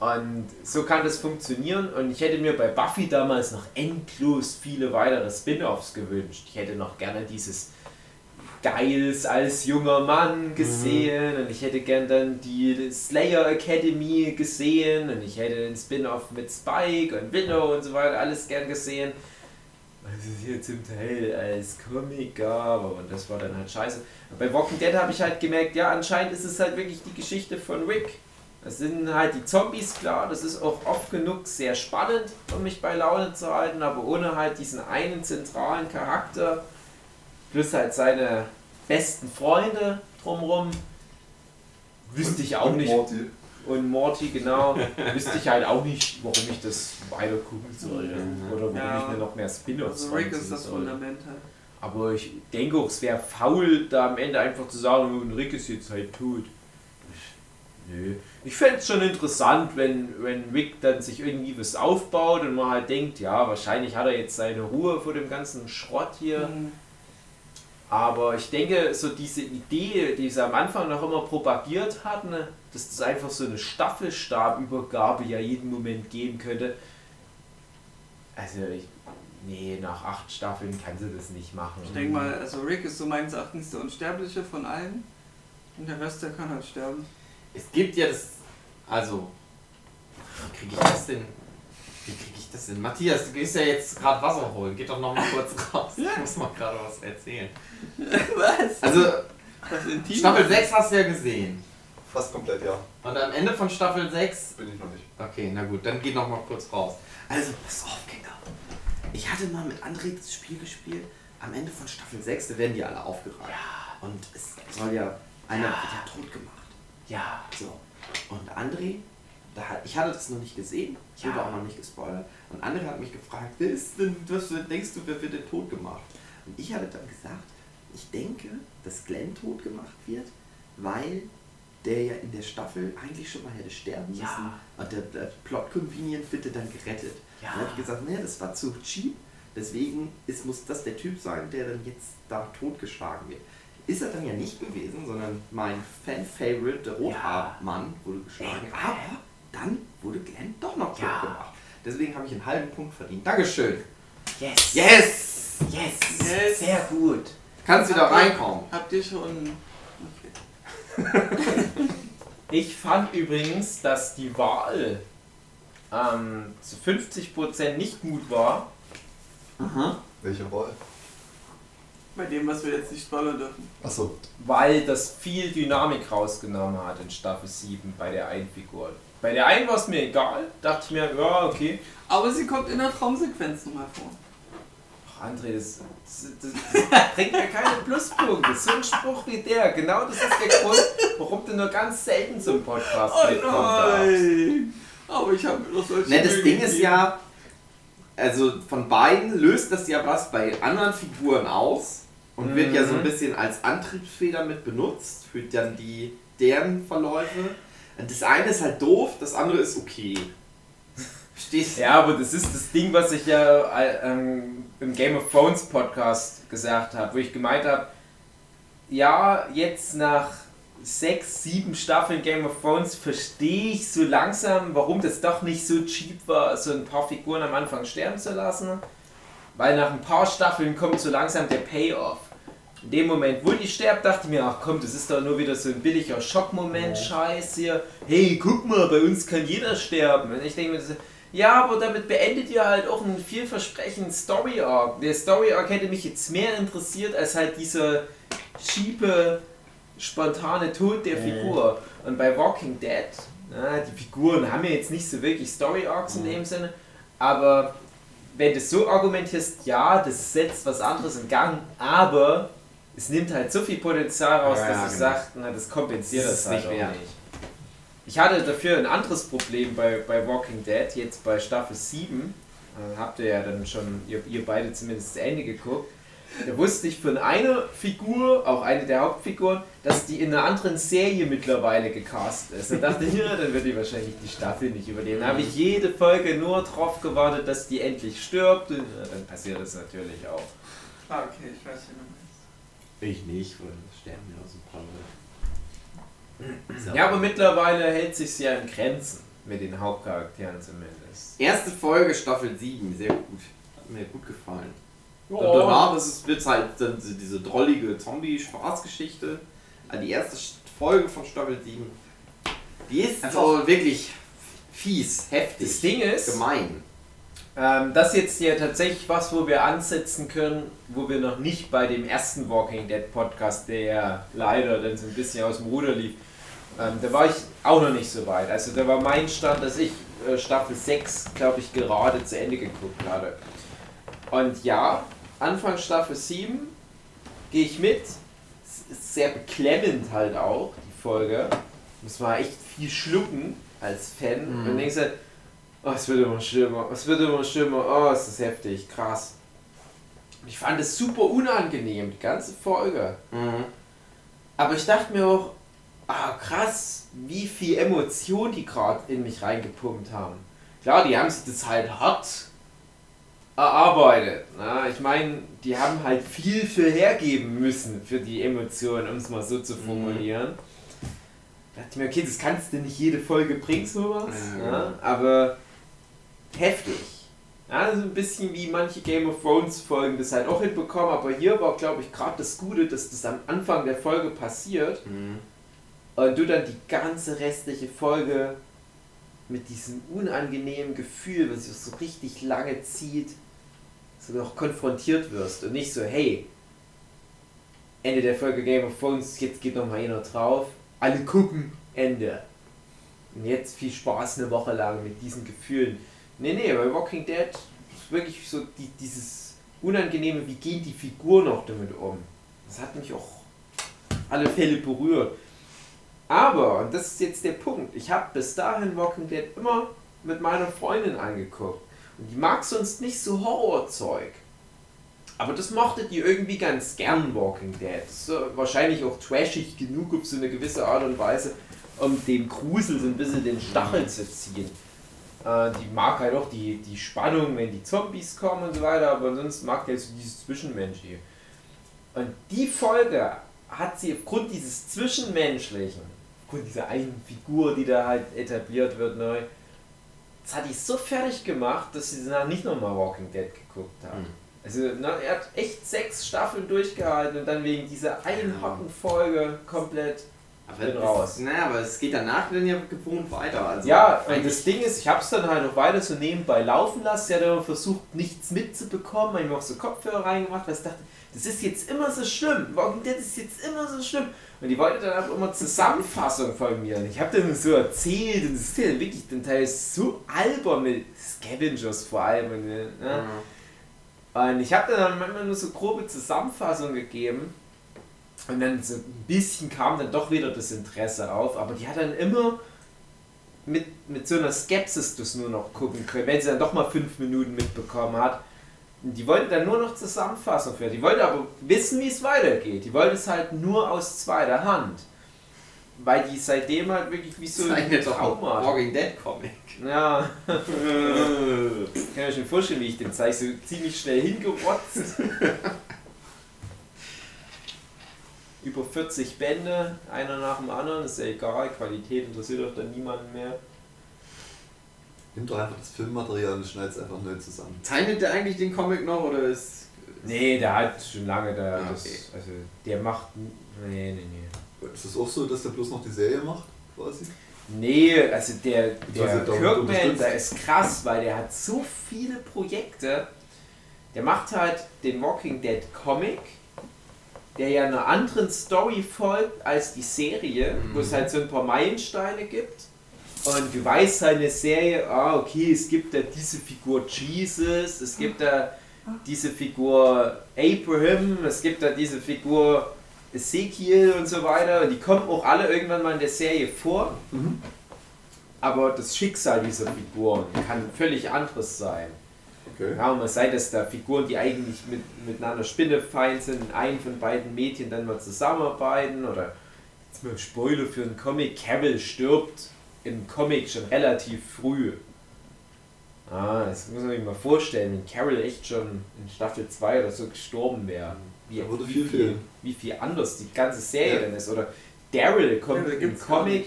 Und so kann das funktionieren. Und ich hätte mir bei Buffy damals noch endlos viele weitere Spin-offs gewünscht. Ich hätte noch gerne dieses Giles als junger Mann gesehen und ich hätte gern dann die Slayer Academy gesehen und ich hätte den Spin-off mit Spike und Willow und so weiter alles gern gesehen. Es hier zum Teil als Comic gab, aber das war dann halt scheiße. Bei Walking Dead habe ich halt gemerkt, ja, anscheinend ist es halt wirklich die Geschichte von Rick. Das sind halt die Zombies, klar, das ist auch oft genug sehr spannend, um mich bei Laune zu halten, aber ohne halt diesen einen zentralen Charakter, plus halt seine besten Freunde drumrum, wüsste ich auch Und nicht. Morty. Und Morty, genau, wüsste ich halt auch nicht, warum ich das weiter gucken soll. Mhm. Oder warum Ja. ich mir noch mehr Spin-offs Also Rick ist das soll. Fundament halt. Aber ich denke auch, es wäre faul, da am Ende einfach zu sagen, "Oh, Rick ist jetzt halt tot. Ich, nö. Ich fände es schon interessant, wenn, wenn Rick dann sich irgendwie was aufbaut und man halt denkt, ja, wahrscheinlich hat er jetzt seine Ruhe vor dem ganzen Schrott hier. Mhm. Aber ich denke, so diese Idee, die sie am Anfang noch immer propagiert hatten, dass das einfach so eine Staffelstabübergabe ja jeden Moment geben könnte. Also, ich, nee, nach acht Staffeln kann sie das nicht machen. Ich denke mal, also Rick ist so meines Erachtens der Unsterbliche von allen. Und der Rest, der kann halt sterben. Es gibt ja das. Also. Wie kriege ich das denn? Wie kriege ich das denn? Matthias, du gehst ja jetzt gerade Wasser holen. Geh doch noch mal kurz raus. Ich muss mal gerade was erzählen. Was? Also? Staffel 6 hast du ja gesehen. Fast komplett, ja. Und am Ende von Staffel 6. Bin ich noch nicht. Okay, na gut, dann geh noch mal kurz raus. Also, pass auf, Kinder. Ich hatte mal mit André das Spiel gespielt. Am Ende von Staffel 6, da werden die alle aufgereiht. Und es soll ja. Einer wird ja tot gemacht. Ja, So. Und André, da ich hatte das noch nicht gesehen, ich wurde Ja. auch noch nicht gespoilert. Und André hat mich gefragt, wer ist denn, was denkst du, wer wird denn tot gemacht? Und ich hatte dann gesagt, ich denke, dass Glenn tot gemacht wird, weil der ja in der Staffel eigentlich schon mal hätte sterben müssen. Ja. Und der, der Plot Convenient wird dann gerettet. Ja. Dann habe ich gesagt, nee, das war zu cheap. Deswegen ist, muss das der Typ sein, der dann jetzt da totgeschlagen wird. Ist er dann ja nicht gewesen, sondern mein Fan-Favorite, der Rothaarmann, wurde geschlagen. Aber dann wurde Glenn doch noch Ja. gemacht. Deswegen habe ich einen halben Punkt verdient. Dankeschön. yes, Yes! yes, Yes. sehr gut. Kannst wieder reinkommen. Habt ihr schon. Okay. Ich fand übrigens, dass die Wahl ähm, zu 50% nicht gut war, Welche Wahl? Bei dem, was wir jetzt nicht spoilern dürfen. Achso. weil das viel Dynamik rausgenommen hat in Staffel 7 bei der einen Figur. Bei der einen war es mir egal, dachte ich mir, ja, okay. Aber sie kommt in der Traumsequenz nochmal vor. Ach, André, das, das, das, das bringt mir keine Pluspunkte. So ein Spruch wie der, genau das ist der Grund, warum du nur ganz selten zum Podcast Oh mitkommen darfst. nein! Aber ich habe mir doch solche Ne, das Mühe Ding ist ja, also von beiden löst das ja was bei anderen Figuren aus und wird ja so ein Mhm. bisschen als Antriebsfeder mit benutzt für dann die deren Verläufe. Das eine ist halt doof, das andere ist okay. Verstehst du? Ja, aber das ist das Ding, was ich ja äh, ähm, im Game of Thrones Podcast gesagt habe, wo ich gemeint habe, ja, jetzt nach sechs, sieben Staffeln Game of Thrones verstehe ich so langsam, warum das doch nicht so cheap war, so ein paar Figuren am Anfang sterben zu lassen. Weil nach ein paar Staffeln kommt so langsam der Payoff. In dem Moment, wo die stirbt, dachte ich mir, ach komm, das ist doch nur wieder so ein billiger Schockmoment, Scheiß hier. Hey, guck mal, bei uns kann jeder sterben. Und ich denke mir, so, ja, aber damit beendet ihr halt auch einen vielversprechenden Story Arc. Der Story Arc hätte mich jetzt mehr interessiert als halt dieser schiefe, spontane Tod der Figur. Und bei Walking Dead, na, die Figuren haben ja jetzt nicht so wirklich Story Arcs in dem Sinne, aber wenn du so argumentierst, ja, das setzt was anderes in Gang, aber es nimmt halt so viel Potenzial raus, Ja, dass ja, ich genau. sage, na, das kompensiert Das das, halt nicht auch mehr. nicht. Ich hatte dafür ein anderes Problem bei, bei Walking Dead, jetzt bei Staffel 7. Äh, habt ihr ja dann schon, ihr, ihr beide zumindest zu Ende geguckt. Da wusste ich von einer Figur, auch eine der Hauptfiguren, dass die in einer anderen Serie mittlerweile gecastet ist. Da dachte ich, ja, dann wird die wahrscheinlich die Staffel nicht überleben. Da habe ich jede Folge nur drauf gewartet, dass die endlich stirbt. Und ja, dann passiert das natürlich auch. Ah, okay, ich weiß, meinst. Ich nicht, weil es sterben ja so ein paar Leute. Ja, aber mittlerweile hält sich ja in Grenzen mit den Hauptcharakteren zumindest. Erste Folge, Staffel 7, sehr gut. Hat mir gut gefallen. Und Ja. danach ist es wird halt dann diese drollige Zombie-Spaßgeschichte. Also die erste Folge von Staffel 7, die ist so wirklich fies, heftig, Das Ding ist, gemein. Ähm, das ist jetzt ja tatsächlich was, wo wir ansetzen können, wo wir noch nicht bei dem ersten Walking Dead Podcast, der ja leider dann so ein bisschen aus dem Ruder lief, ähm, da war ich auch noch nicht so weit. Also da war mein Stand, dass ich äh, Staffel 6, glaube ich, gerade zu Ende geguckt hatte. Und ja, Anfang Staffel 7 gehe ich mit. Es ist sehr beklemmend halt auch, die Folge. Muss man echt viel schlucken als Fan. Mhm. Und denkst halt, Oh, es wird immer schlimmer, es wird immer schlimmer, oh, es ist heftig, krass. Ich fand es super unangenehm, die ganze Folge. Mhm. Aber ich dachte mir auch, ah krass, wie viel Emotion die gerade in mich reingepumpt haben. Klar, die haben sich das halt hart erarbeitet. Na? Ich meine, die haben halt viel für hergeben müssen für die Emotionen, um es mal so zu formulieren. Da dachte ich mir, okay, das kannst du nicht jede Folge bringen, sowas. Ja, Ja, aber heftig. Ja, so ein bisschen wie manche Game of Thrones Folgen das halt auch hinbekommen, aber hier war, glaube ich, gerade das Gute, dass das am Anfang der Folge passiert Mhm. und du dann die ganze restliche Folge mit diesem unangenehmen Gefühl, was sich so richtig lange zieht, so noch konfrontiert wirst und nicht so, hey, Ende der Folge Game of Thrones, jetzt geht noch mal einer drauf, alle gucken, Ende. Und jetzt viel Spaß eine Woche lang mit diesen Gefühlen. Nee, nee, bei Walking Dead ist wirklich so die, dieses Unangenehme, wie gehen die Figuren auch damit um. Das hat mich auch alle Fälle berührt. Aber, und das ist jetzt der Punkt, ich habe bis dahin Walking Dead immer mit meiner Freundin angeguckt. Und die mag sonst nicht so Horrorzeug. Aber das mochte die irgendwie ganz gern, Walking Dead. Das ist wahrscheinlich auch trashig genug auf so eine gewisse Art und Weise, um dem Grusel so ein bisschen den Stachel zu ziehen. Äh, die mag halt auch die, die Spannung, wenn die Zombies kommen und so weiter, aber ansonsten mag halt so dieses Zwischenmenschliche. Und die Folge hat sie aufgrund dieses Zwischenmenschlichen, aufgrund dieser einen Figur, die da halt etabliert wird neu, das hat die so fertig gemacht, dass sie danach nicht nochmal Walking Dead geguckt hat. Mhm. Also na, er hat echt sechs Staffeln durchgehalten und dann wegen dieser einen harten Folge komplett Aber, Bin es- raus. Naja, aber es geht danach dann ja gewohnt weiter. Also Ja, und das Ding ist, ich habe es dann halt auch weiter so nebenbei laufen lassen. Sie hat aber versucht, nichts mitzubekommen. Ich habe auch so Kopfhörer reingemacht, weil ich dachte, das ist jetzt immer so schlimm. Walking Dead ist jetzt immer so schlimm. Und die wollten dann auch immer Zusammenfassung von mir. Und ich habe dann so erzählt und es ist ja wirklich dann teils so albern mit Scavengers vor allem. Und, ne? und ich habe dann manchmal nur so grobe Zusammenfassung gegeben. Und dann so ein bisschen kam dann doch wieder das Interesse auf. Aber die hat dann immer mit, mit so einer Skepsis das nur noch gucken können, wenn sie dann doch mal fünf Minuten mitbekommen hat. Die wollten dann nur noch Zusammenfassung für. Die wollten aber wissen, wie es weitergeht. Die wollten es halt nur aus zweiter Hand. Weil die seitdem halt wirklich wie so doch auch Trauma hat. Walking Dead Comic. Ja, kann ich mir schon vorstellen, wie ich den zeige. So ziemlich schnell hingerotzt. Über 40 Bände, einer nach dem anderen, ist ja egal, Qualität interessiert doch dann niemanden mehr. Nimm doch einfach das Filmmaterial und schneid es einfach neu zusammen. Zeichnet der eigentlich den Comic noch oder ist. Nee, der hat schon lange da. Ah, das, okay. also, der macht. Nee, nee, nee. Ist es auch so, dass der bloß noch die Serie macht, quasi? Nee, also der, der Kirkman, der ist krass, weil der hat so viele Projekte. Der macht halt den Walking Dead Comic, der ja einer anderen Story folgt als die Serie, wo es halt so ein paar Meilensteine gibt. Und du weißt seine Serie, ah, okay, es gibt da diese Figur Jesus, es gibt da diese Figur Abraham, es gibt da diese Figur Ezekiel und so weiter. Und die kommen auch alle irgendwann mal in der Serie vor. Aber das Schicksal dieser Figuren kann völlig anderes sein. Okay. Ja, und man sei, dass da Figuren, die eigentlich mit, miteinander spinnefeind sind, in einem von beiden Mädchen dann mal zusammenarbeiten. Oder jetzt mal Spoiler für einen Comic, Carol stirbt im Comic schon relativ früh. Ah, das muss man sich mal vorstellen, wenn Carol echt schon in Staffel 2 oder so gestorben wäre. Wie, würde wie, viel viel, wie viel anders die ganze Serie Ja. dann ist. Oder Daryl kommt Ja, im Comic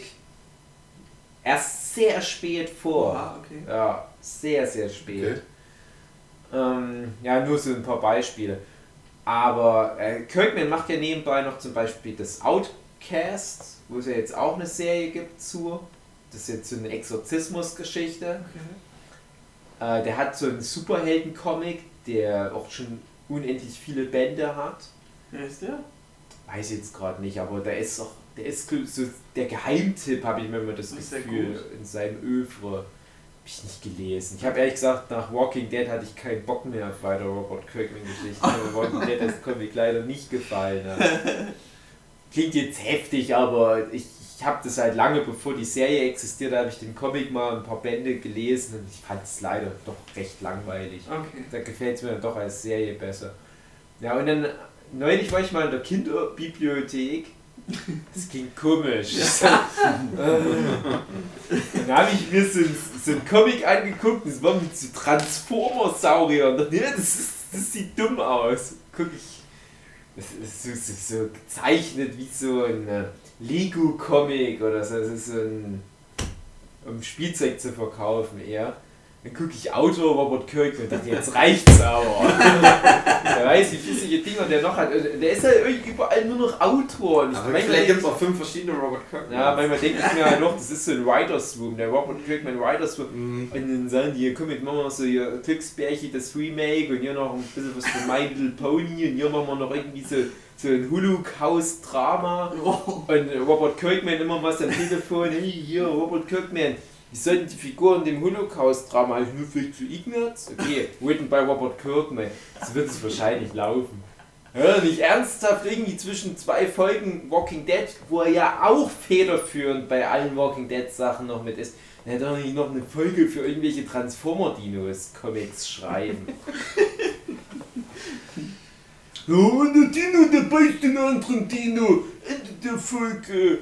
erst sehr spät vor. Ah, okay. Ja, sehr, sehr spät. Okay. Ähm, ja, nur so ein paar Beispiele. Aber äh, Kirkman macht ja nebenbei noch zum Beispiel das Outcast, wo es ja jetzt auch eine Serie gibt zu. Das ist jetzt so eine Exorzismus-Geschichte. Äh, der hat so einen Superhelden-Comic, der auch schon unendlich viele Bände hat. Wer ist der? Weiß ich jetzt gerade nicht, aber der ist auch, der ist so der Geheimtipp, habe ich mir immer das Ist Gefühl, in seinem Övre. Habe ich nicht gelesen. Ich habe ehrlich gesagt, nach Walking Dead hatte ich keinen Bock mehr auf weitere Robert Kirkman-Geschichten. Aber Walking Dead das Comic leider nicht gefallen. Hat. Klingt jetzt heftig, aber ich, ich habe das halt lange bevor die Serie existierte, habe ich den Comic mal ein paar Bände gelesen und ich fand es leider doch recht langweilig. Okay. Da gefällt es mir dann doch als Serie besser. Ja, und dann neulich war ich mal in der Kinderbibliothek. Das klingt komisch. dann habe ich mir so, so einen Comic angeguckt, das war mit so Transformer-Sauriern. Und dachte, ja, das, ist, das sieht dumm aus. Guck ich. Das ist so, so, so gezeichnet wie so ein äh, Lego-Comic oder so. Das ist so ein. um Spielzeug zu verkaufen eher. Dann gucke ich Autor Robert Kirkman und dachte, jetzt reicht's aber. Wer weiß, wie viele Dinger der noch hat. Also, Der ist halt überall nur noch Autor. Und ich Aber manchmal vielleicht gibt es auch fünf verschiedene Robert Kirkman. ja, manchmal denke ich mir halt noch, das ist so ein Writer's Room, der Robert Kirkman Writer's Room. Mhm. Und dann sagen die, hier komm, jetzt machen wir so hier Glücksbärchen, das Remake und hier noch ein bisschen was von My Little Pony und hier machen wir noch irgendwie so, so ein Holocaust-Drama. Und Robert Kirkman immer was am Telefon, hey, hier, Robert Kirkman. Wie sollten die Figuren dem Holocaust-Drama vielleicht zu Ignaz? Okay, written by Robert Kirkman. So wird es wahrscheinlich laufen. Ja, nicht ernsthaft irgendwie zwischen zwei Folgen Walking Dead, wo er ja auch federführend bei allen Walking Dead Sachen noch mit ist. Er hätte doch nicht noch eine Folge für irgendwelche Transformer-Dinos Comics schreiben. Ja, und der Dino, der beißt den anderen Dino. Ende der Folge.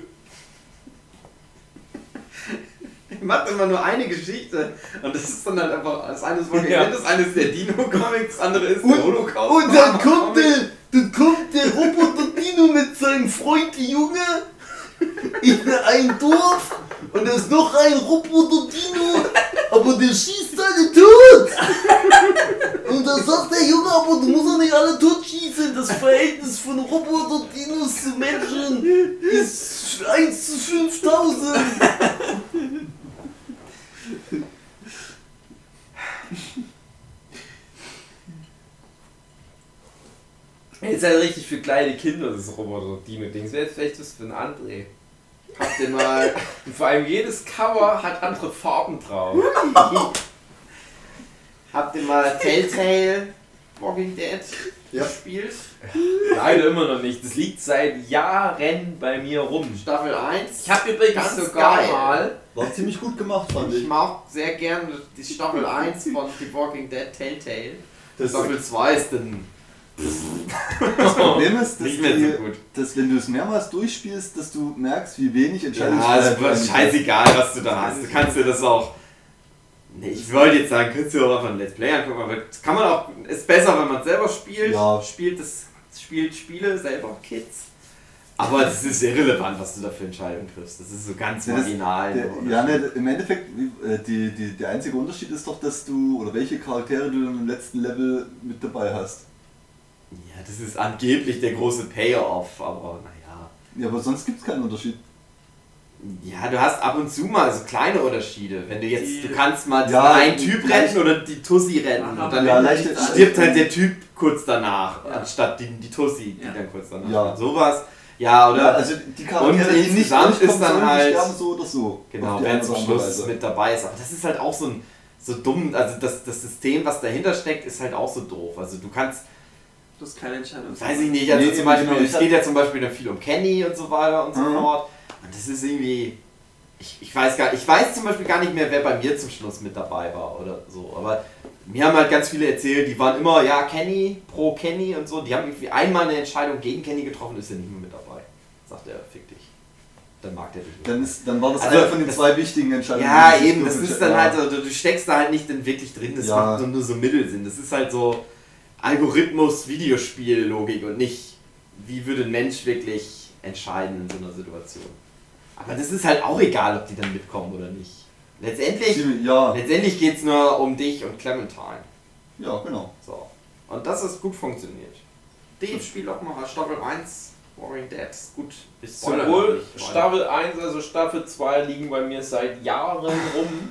Ich mache immer nur eine Geschichte und das ist dann halt einfach, das eine ist Ja. Das eine ist der Dino-Comic, das andere ist Und- der Holocaust. Und dann kommt der, dann kommt der Roboter Dino mit seinem Freund Junge in ein Dorf und da ist noch ein Roboter Dino, aber der schießt alle tot. Und da sagt der Junge, aber du musst doch nicht alle tot schießen. Das Verhältnis von Roboter Dinos zu Menschen ist 1 zu 5000. Jetzt halt richtig für kleine Kinder, das Roboter-Dino-Dings. Wäre jetzt vielleicht was für ein André. Habt ihr mal. Und vor allem jedes Cover hat andere Farben drauf. Habt ihr mal Telltale Walking Dead Ja. gespielt? Leider immer noch nicht. Das liegt seit Jahren bei mir rum. Staffel 1. Ich habe übrigens Ganz sogar geil. mal. War ziemlich gut gemacht, fand Ich ich. mag sehr gerne die Staffel 1 von The Walking Dead Telltale. Das, Staffel 2 ist dann das Problem ist, dass, die, so dass wenn du es mehrmals durchspielst, dass du merkst, wie wenig Ja, Entscheidungsfreiheit es du ist scheißegal, was du da hast. Du kannst dir das auch. Nee, ich wollte jetzt sagen, könntest du auch einfach ein Let's Play angucken, aber das kann man auch. Ist besser, wenn man es selber spielt. Ja. Spielt das, spielt Spiele selber Kids. Aber das ist irrelevant, was du da für Entscheidungen triffst. Das ist so ganz Ja, marginal. Der, ja, ne, im Endeffekt, äh, die, die, der einzige Unterschied ist doch, dass du, oder welche Charaktere du dann im letzten Level mit dabei hast. Ja, das ist angeblich der große Payoff, aber naja. Ja, aber sonst gibt es keinen Unterschied. Ja, du hast ab und zu mal so kleine Unterschiede. Wenn du jetzt, Die- du kannst mal Ja, einen Typ leicht- retten oder die Tussi retten. Ja, Und dann ja, stirbt halt der Typ kurz danach, Ja. anstatt die, die Tussi, die Ja. dann kurz danach Ja. Sowas. Ja, oder? Ja, also die Charaktere, Und die nicht insgesamt durchkommen ist dann halt- so oder so. Genau, eine zum Schluss Weise. mit dabei ist. Aber das ist halt auch so ein so dumm, also das, das System, was dahinter steckt, ist halt auch so doof. Also du kannst, Du hast keine Entscheidung. weiß ich nicht, also Nee, zum Beispiel, genau, es geht ja zum Beispiel dann viel um Kenny und so weiter und so Mhm. fort. Und das ist irgendwie. Ich, ich weiß gar ich weiß zum Beispiel gar nicht mehr, wer bei mir zum Schluss mit dabei war oder so. Aber mir haben halt ganz viele erzählt, die waren immer, ja, Kenny, pro Kenny und so. Die haben irgendwie einmal eine Entscheidung gegen Kenny getroffen, ist er nicht mehr mit dabei. Sagt er, fick dich. Dann mag der dich nicht. Dann, ist, dann war das Also, eine von den das- zwei wichtigen Entscheidungen. Ja, eben, das ist dann ja. halt so, du, du steckst da halt nicht dann wirklich drin, das Ja. macht so, nur so Mittelsinn. Das ist halt so Algorithmus-Videospiel-Logik und nicht, wie würde ein Mensch wirklich entscheiden in so einer Situation. Aber das ist halt auch egal, ob die dann mitkommen oder nicht. Letztendlich, Ja, letztendlich geht es nur um dich und Clementine. ja, genau. So. Und das ist gut funktioniert. Dave spielt auch mal Staffel 1 Warring Dead. Ist gut. Sowohl Staffel 1 als auch Staffel 2 liegen bei mir seit Jahren rum.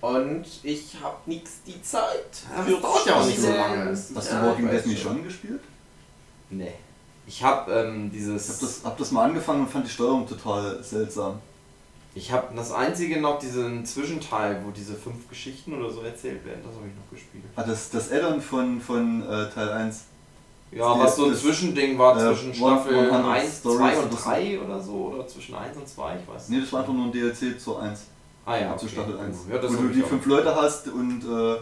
Und ich hab nix die Zeit. Ja, das dauert ja auch nicht so lange. Hast du Ja, Walking ich Dead nicht schon. gespielt? Nee. Ich habe ähm, Ich dieses. hab das, hab das mal angefangen und fand die Steuerung total seltsam. Ich habe das einzige noch, diesen Zwischenteil, wo diese fünf Geschichten oder so erzählt werden, das habe ich noch gespielt. Ah, das, das Add-on von, von äh, Teil 1. Ja, Das- was so ein Zwischending war äh, zwischen Staffel 100 1, 2 Stories und oder so. 3 oder so, oder zwischen 1 und 2, ich weiß Nee, das war einfach nur ein DLC zu 1. Ah ja, zu okay. Staffel 1. Ja, das wo du die fünf Leute hast und äh,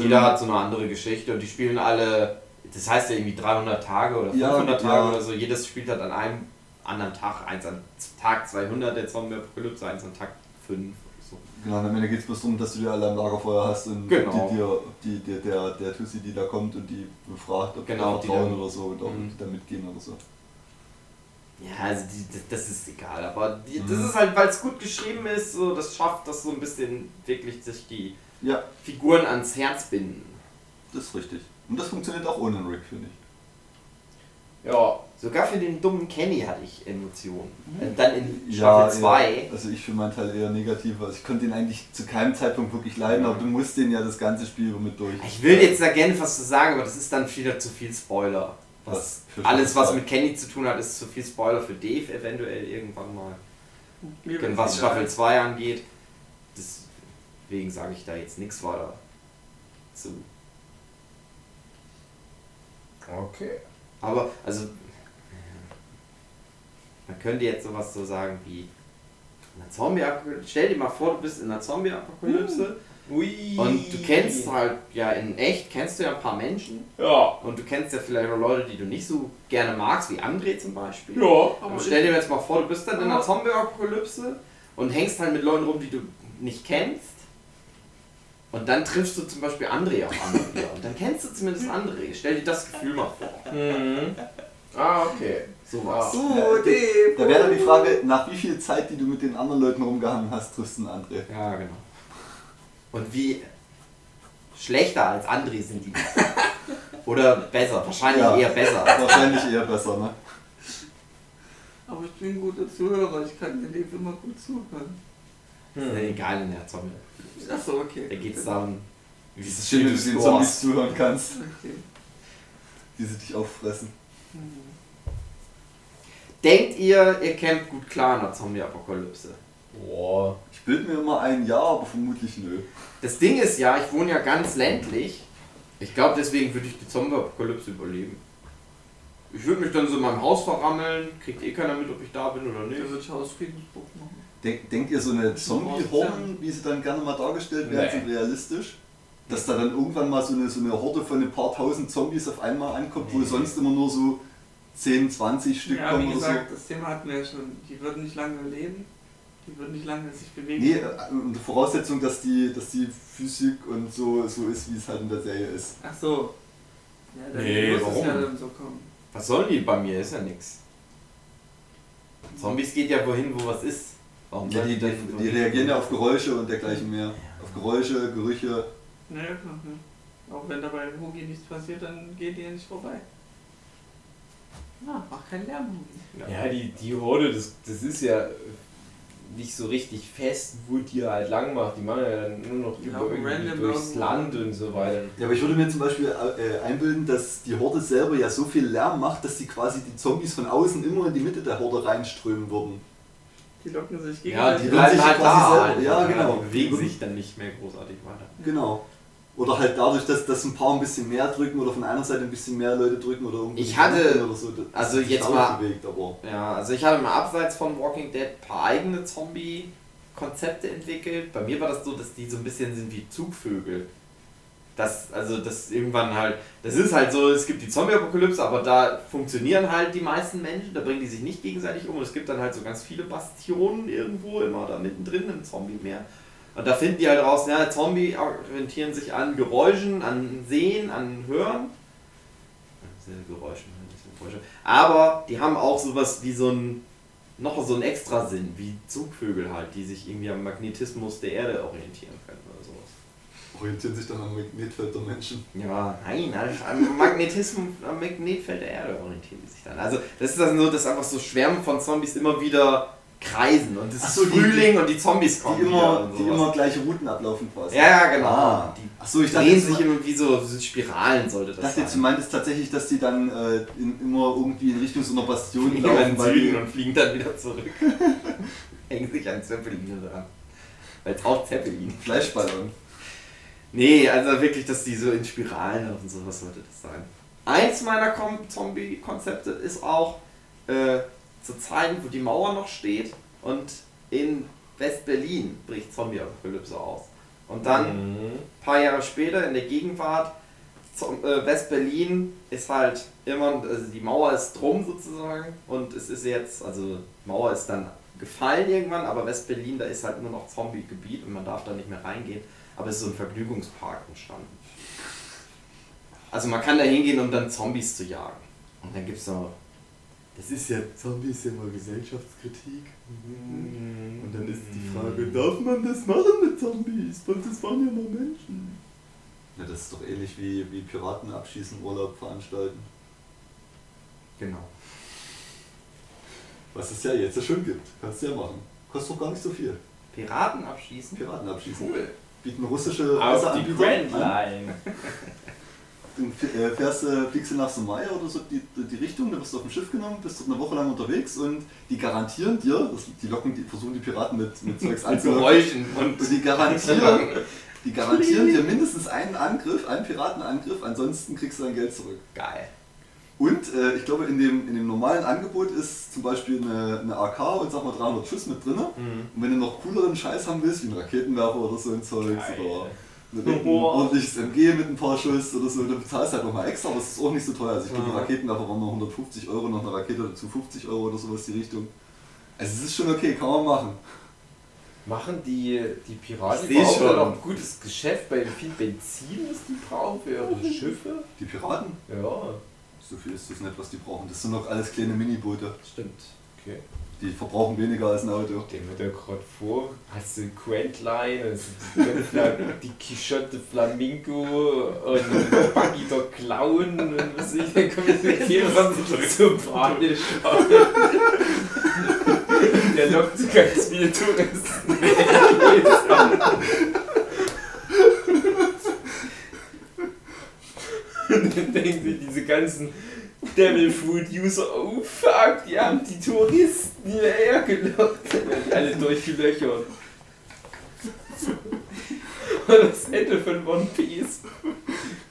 Jeder hat so eine andere Geschichte und die spielen alle, das heißt ja irgendwie 300 Tage oder Ja, 500 ja. Tage oder so, jedes spielt halt an einem anderen Tag, eins an Tag 200 der Zombie-Apokalypse, eins an Tag 5. So. Genau, am Ende geht es bloß darum, dass du die alle am Lagerfeuer hast und Genau. die, dir, die, der, der, der Tussi, die da kommt und die befragt, ob Genau, die die vertrauen oder so und ob Mhm. die da mitgehen oder so. Ja, also die, das- ist egal, aber die, das Mhm. ist halt, weil es gut geschrieben ist, so, das schafft das so ein bisschen wirklich sich die Ja, Figuren ans Herz binden. das ist richtig. Und das funktioniert auch ohne Rick, finde ich. Ja, Sogar für den dummen Kenny hatte ich Emotionen. Und dann in Ja, Staffel 2. eher- Also ich für meinen Teil eher negativ. Also ich konnte ihn eigentlich zu keinem Zeitpunkt wirklich leiden, aber du musst den ja das ganze Spiel mit durch. Ich will jetzt da gerne was zu sagen, aber das ist dann wieder zu viel Spoiler. Was, alles, was mit Kenny zu tun hat, ist zu viel Spoiler für Dave eventuell irgendwann mal. Denn was. Staffel 2 angeht, deswegen sage ich da jetzt nichts weiter zu. Okay. Aber, also, man könnte jetzt sowas so sagen wie, in einer Zombie-Apokalypse, stell dir mal vor, du bist in einer Zombie-Apokalypse ui. und du kennst halt, ja, in echt kennst du ja ein paar Menschen Ja. und du kennst ja vielleicht auch Leute, die du nicht so gerne magst, wie André zum Beispiel. Ja. Aber stell dir jetzt mal vor, du bist dann in einer Zombie-Apokalypse und hängst halt mit Leuten rum, die du nicht kennst. Und dann triffst du zum Beispiel André auf wieder. Und dann kennst du zumindest André. Stell dir das Gefühl mal vor. Mhm. Ah, okay. Ja. Oh, Dave. Da wäre dann die Frage, nach wie viel Zeit, die du mit den anderen Leuten rumgehangen hast, triffst du einen André. Ja, genau. Und wie schlechter als André sind die? Oder besser? Wahrscheinlich Ja. eher besser. Wahrscheinlich eher besser, ne? Aber ich bin ein guter Zuhörer, ich kann dir immer gut zuhören. Ist ja egal in der Zombie. Achso, okay. Da geht es darum, wie Es ist schön, wenn du den Zombies zuhören kannst. Okay. die sie dich auffressen. Denkt ihr, ihr kämpft gut klar in der Zombie-Apokalypse? Boah. Ich bild mir immer ein Ja, aber vermutlich nö. Das Ding ist ja, ich wohne ja ganz ländlich. Ich glaube, deswegen würde ich die Zombie-Apokalypse überleben. Ich würde mich dann so in meinem Haus verrammeln, kriegt eh keiner mit, ob ich da bin oder nicht. Da würde ich Hausfriedensbruch machen. Denk, denkt ihr, so eine Zombie-Horden, wie sie dann gerne mal dargestellt werden, Nee. sind realistisch? Dass da dann irgendwann mal so eine, so eine Horde von ein paar tausend Zombies auf einmal ankommt, wo Nee. sonst immer nur so 10, 20 Stück Ja, kommen wie oder gesagt, das Thema hatten wir ja schon. Die würden nicht lange leben. Die würden nicht lange sich bewegen. Nee, äh, unter Voraussetzung, dass die, dass die Physik und so, so ist, wie es halt in der Serie ist. Ach so. Ja, dann Nee, muss warum? es ja dann so kommen. Was sollen die bei mir? Ist ja nix. Zombies geht ja wohin, wo was ist. Warum Ja, sollen die, die, die wohin? reagieren ja auf Geräusche und dergleichen mehr. Auf Geräusche, Gerüche. Naja, klar. Ne? Auch wenn dabei im Hugi nichts passiert, dann geht die ja nicht vorbei. Na, mach keinen Lärm, Hugi. Ja, die, die Horde, das, das ist ja nicht so richtig fest, wo die halt lang macht. Die machen ja dann nur noch Die über irgendwie durchs. Land und so weiter. Ja, aber ich würde mir zum Beispiel äh, einbilden, dass die Horde selber ja so viel Lärm macht, dass die quasi die Zombies von außen immer in die Mitte der Horde reinströmen würden. Die locken sich Ja, gegenseitig. die würden bleiben sich halt quasi da. selber- ja, genau. Die bewegen sich dann nicht mehr großartig weiter. Genau. Oder halt dadurch, dass, dass ein paar ein bisschen mehr drücken oder von einer Seite ein bisschen mehr Leute drücken oder irgendwie Ich hatte- oder so. also jetzt mal- bewegt, aber Ja, also ich habe mal abseits von Walking Dead ein paar eigene Zombie-Konzepte entwickelt. Bei mir war das so, dass die so ein bisschen sind wie Zugvögel. Das, also das irgendwann halt, das ist halt so, es gibt die Zombie-Apokalypse, aber da funktionieren halt die meisten Menschen, da bringen die sich nicht gegenseitig um und es gibt dann halt so ganz viele Bastionen irgendwo immer da mittendrin im Zombie-Meer. Und da finden die halt raus, ja, Zombie orientieren sich an Geräuschen, an Sehen, an Hören. Geräuschen, ein Geräusche. Aber die haben auch sowas wie so ein, noch so einen Extrasinn, wie Zugvögel halt, die sich irgendwie am Magnetismus der Erde orientieren können oder sowas. orientieren sich dann am Magnetfeld der Menschen. Ja, nein, also am Magnetismus, am Magnetfeld der Erde orientieren die sich dann. Also das ist dann so, dass einfach so Schwärme von Zombies immer wieder kreisen und es ist so, die- Frühling und die Zombies kommen Die immer, die immer gleiche Routen ablaufen quasi. Ja, genau. Ah. Die Achso, ich dachte, drehen sich ich immer wie so, so Spiralen sollte das dachte jetzt, du sein. meintest tatsächlich, dass die dann äh, in, immer irgendwie in Richtung so einer Bastion Fliegen laufen, weil die, Süden und fliegen dann wieder zurück. Hängen sich an Zeppeline dran. Weil es auch Zeppelin. Fleischballern. Nee, also wirklich, dass die so in Spiralen laufen, sowas sollte das sein. Eins meiner Zombie-Konzepte ist auch äh, zu Zeiten, wo die Mauer noch steht und in West-Berlin bricht Zombie-Apokalypse aus. Und dann Mhm. ein paar Jahre später in der Gegenwart, äh, West-Berlin ist halt immer, also die Mauer ist drum sozusagen und es ist jetzt, also Mauer ist dann gefallen irgendwann, aber West-Berlin, da ist halt nur noch Zombie-Gebiet und man darf da nicht mehr reingehen, aber es ist so ein Vergnügungspark entstanden. Also man kann da hingehen, um dann Zombies zu jagen. Und dann gibt es noch, das ist ja, Zombies immer Gesellschaftskritik. und Und dann ist die Frage, darf man das machen mit Zombies? Weil das waren ja nur Menschen. Ja, das ist doch ähnlich wie, wie Piraten abschießen, Urlaub veranstalten. genau. Was es ja jetzt ja schon gibt. Kannst du ja machen. Kostet doch gar nicht so viel. Piraten abschießen? Piraten abschießen. Cool. Bieten russische Auf die Grand an. Line. Du f- äh, fährst, äh, fliegst du nach Somalia oder so die, die Richtung, dann wirst du auf ein Schiff genommen, bist dort eine Woche lang unterwegs und die garantieren dir, das, die locken, die versuchen die Piraten mit, mit Zeugs anzulocken, und und die garantieren, die garantieren dir mindestens einen Angriff, einen Piratenangriff, ansonsten kriegst du dein Geld zurück. geil. Und äh, ich glaube, in dem, in dem normalen Angebot ist zum Beispiel eine, eine AK und sag mal 300 Schuss mit drin. Und wenn du noch cooleren Scheiß haben willst, wie einen Raketenwerfer oder so ein Zeugs Geil. Oder ein ordentliches MG mit ein paar Schuss oder so, dann bezahlst du halt nochmal extra, aber es ist auch nicht so teuer. Also ich glaube, Mhm. ein Raketenwerfer waren noch 150 Euro, noch eine Rakete dazu 50 Euro oder sowas die Richtung. Also es ist schon okay, kann man machen. Machen die, die Piraten überhaupt schon. noch ein gutes Geschäft bei viel Benzin, das die brauchen für ihre Schiffe? Die Piraten, Ja, so viel ist das nicht, was die brauchen. Das sind noch alles kleine Miniboote. stimmt. Okay. Die verbrauchen weniger als ein Auto. Dem wird ja gerade vor, hast du Grand Line, also die Quixote Flamingo und Buggy der Clown und was ich, dann kommt jetzt jeder so panisch an. Der lockt so ganz viele Touristen. dann denken sich diese ganzen Devil Fruit User, oh fuck, die haben die Touristen hierher gelockt. Dann werden die alle durchgelöchert. Und das Ende von One Piece.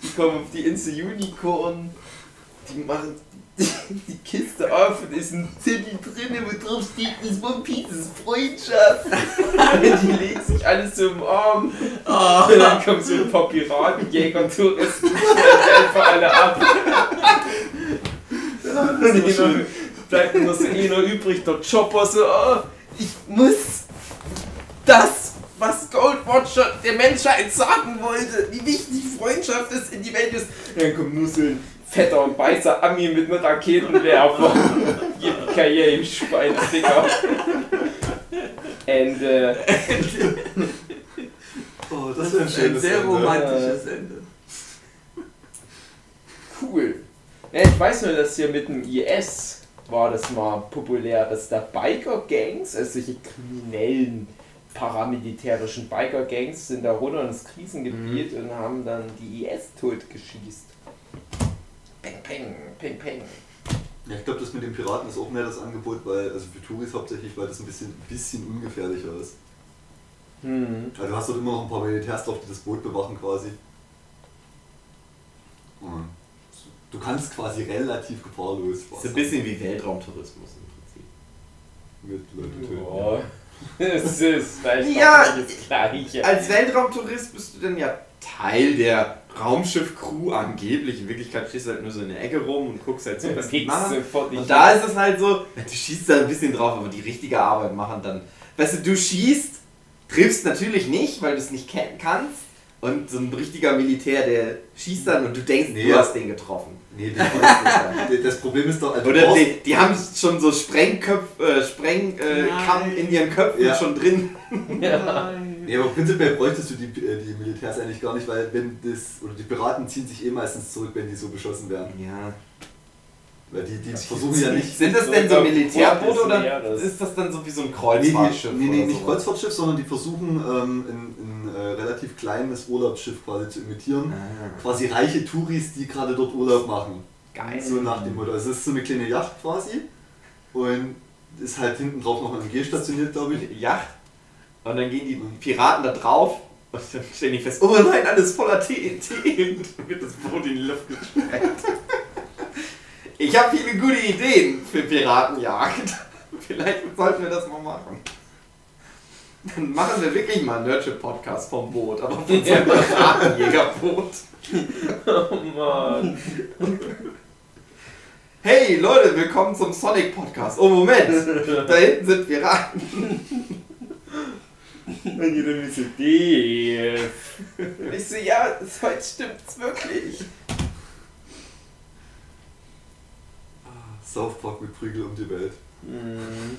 Die kommen auf die Insel Unicorn, die machen die, die Kiste auf und ist ein Zettel drin, wo drauf steht, das One Piece ist Freundschaft. Und die legen sich alles so im Arm. Und dann kommen so ein paar Piraten, Jäger, Touristen, die schneiden einfach alle ab. Bleibt nur so einer übrig, der Chopper so, oh, ich muss das, was Goldwatcher der Menschheit sagen wollte, wie wichtig Freundschaft ist in die Welt ist. Und dann kommt nur so ein fetter und weißer Ami mit einem Raketenwerfer. Yippie im Schweinsticker. Ende. Oh, das Das ein ist ein schönes sehr Ende. romantisches Ende. Cool. Ja, ich weiß nur, dass hier mit dem IS war das mal populär, dass da Biker-Gangs, also solche kriminellen, paramilitärischen Biker-Gangs sind da runter ins Krisengebiet und haben dann die IS totgeschießt. Peng, peng, peng, peng. Ja, ich glaube, das mit den Piraten ist auch mehr das Angebot, weil, also für Touris hauptsächlich, weil das ein bisschen, bisschen ungefährlicher ist. Hm. Also du hast dort immer noch ein paar Militärs drauf, die das Boot bewachen quasi. Und du kannst quasi relativ gefahrlos ist ein bisschen wie Weltraumtourismus im Prinzip. mit Leuten töten. Ja. Es ist vielleicht Ja, das Gleiche. Als Weltraumtourist bist du dann ja Teil der Raumschiff-Crew angeblich. In Wirklichkeit stehst du halt nur so in der Ecke rum und guckst halt so, was die machen. sofort nicht Und da ist es halt so, du schießt da ein bisschen drauf, aber die richtige Arbeit machen dann. Weißt du, du schießt, triffst natürlich nicht, weil du es nicht kennen kannst. Und so ein richtiger Militär, der schießt dann und du denkst, Nee. du hast den getroffen. Nee, die, das, das Problem ist doch, also Oder brauchst- die, die haben schon so Sprengköpf, äh, Sprengkamm Nein. in ihren Köpfen Ja. schon drin. Nein. Nee, aber prinzipiell bräuchtest du die, äh, die Militärs eigentlich gar nicht, weil wenn das, oder die Piraten ziehen sich eh meistens zurück, wenn die so beschossen werden. Ja. Weil die, die versuchen ja nicht. Sind das denn so Militärboote oder ist das dann so wie so ein Nee, Kreuzfahrtschiff? die, nee, nee oder nicht? Kreuzfahrtschiff, sondern die versuchen ähm, ein, ein äh, relativ kleines Urlaubsschiff quasi zu imitieren. Ah, Quasi reiche Touris, die gerade dort Urlaub machen. geil. So nach dem Motto. Also es ist so eine kleine Yacht quasi und ist halt hinten drauf noch ein MG stationiert, glaube ich. Yacht. Und dann gehen die Piraten da drauf und dann stellen die fest, oh nein, alles voller TNT. Und dann wird das Boot in die Luft gesprengt. Ich habe viele gute Ideen für Piratenjagd. Vielleicht sollten wir das mal machen. Dann machen wir wirklich mal einen Nerdship-Podcast vom Boot, aber von so einem Piratenjägerboot. Oh Mann. Hey Leute, willkommen zum Sonic Podcast. Oh Moment, da hinten sind Piraten. Und jeder so, ich so, ja, heute stimmt's wirklich. South Park mit Prügel um die Welt. Hm.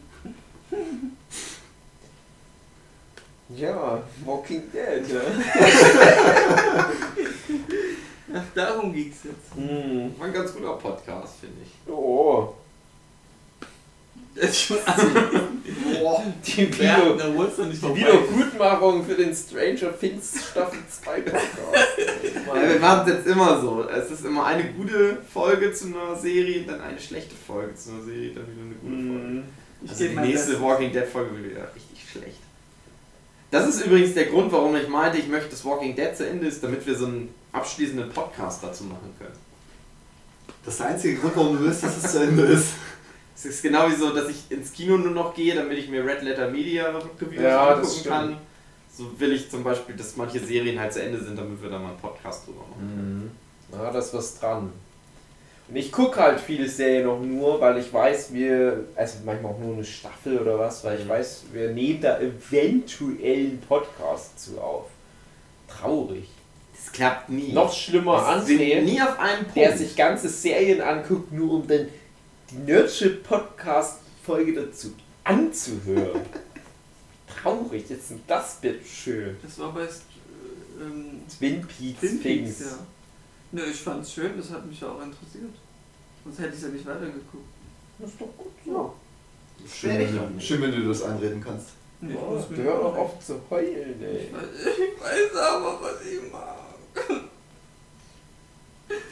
Ja, Walking Dead, ja. Ach, darum ging's jetzt. Hm. War ein ganz guter Podcast, finde ich. Oh. Boah. Die, Video, die für den Stranger Things Staffel 2 Podcast. Ja, wir machen es jetzt immer so. Es ist immer eine gute Folge zu einer Serie, dann eine schlechte Folge zu einer Serie, dann wieder eine gute Folge. Hm. Ich Also die nächste Bestes. Walking Dead Folge wird wieder richtig schlecht. Das ist übrigens der Grund, warum ich meinte, ich möchte das Walking Dead zu Ende ist, damit wir so einen abschließenden Podcast dazu machen können. Das ist der einzige Grund, warum du willst, dass es zu Ende ist. Es ist genau wie so, dass ich ins Kino nur noch gehe, damit ich mir Red Letter Media Reviews Ja, das angucken kann. So will ich zum Beispiel, dass manche Serien halt zu Ende sind, damit wir da mal einen Podcast drüber machen. Mhm. Ja, da ist was dran. Und ich gucke halt viele Serien noch nur, weil ich weiß, wir, also manchmal auch nur eine Staffel oder was, weil ich Mhm. weiß, wir nehmen da eventuell einen Podcast zu auf. Traurig. Das klappt nie. Noch schlimmer, sind André, nie auf einen Punkt. der sich ganze Serien anguckt, nur um dann die Nerdship Podcast Folge dazu anzuhören. Traurig, jetzt sind das bitte schön. Das war bei St- ähm, Twin Peaks, Twin Peaks, ja. Ne, ich fand's schön, das hat mich ja auch interessiert. Sonst hätte ich ja nicht weitergeguckt. Das ist doch gut so. Schön, wenn du, schön, wenn du das einreden kannst. Nee, ich Oh, muss mir- hör doch auf zu heulen, ey. Ich weiß, ich weiß aber, was ich mag.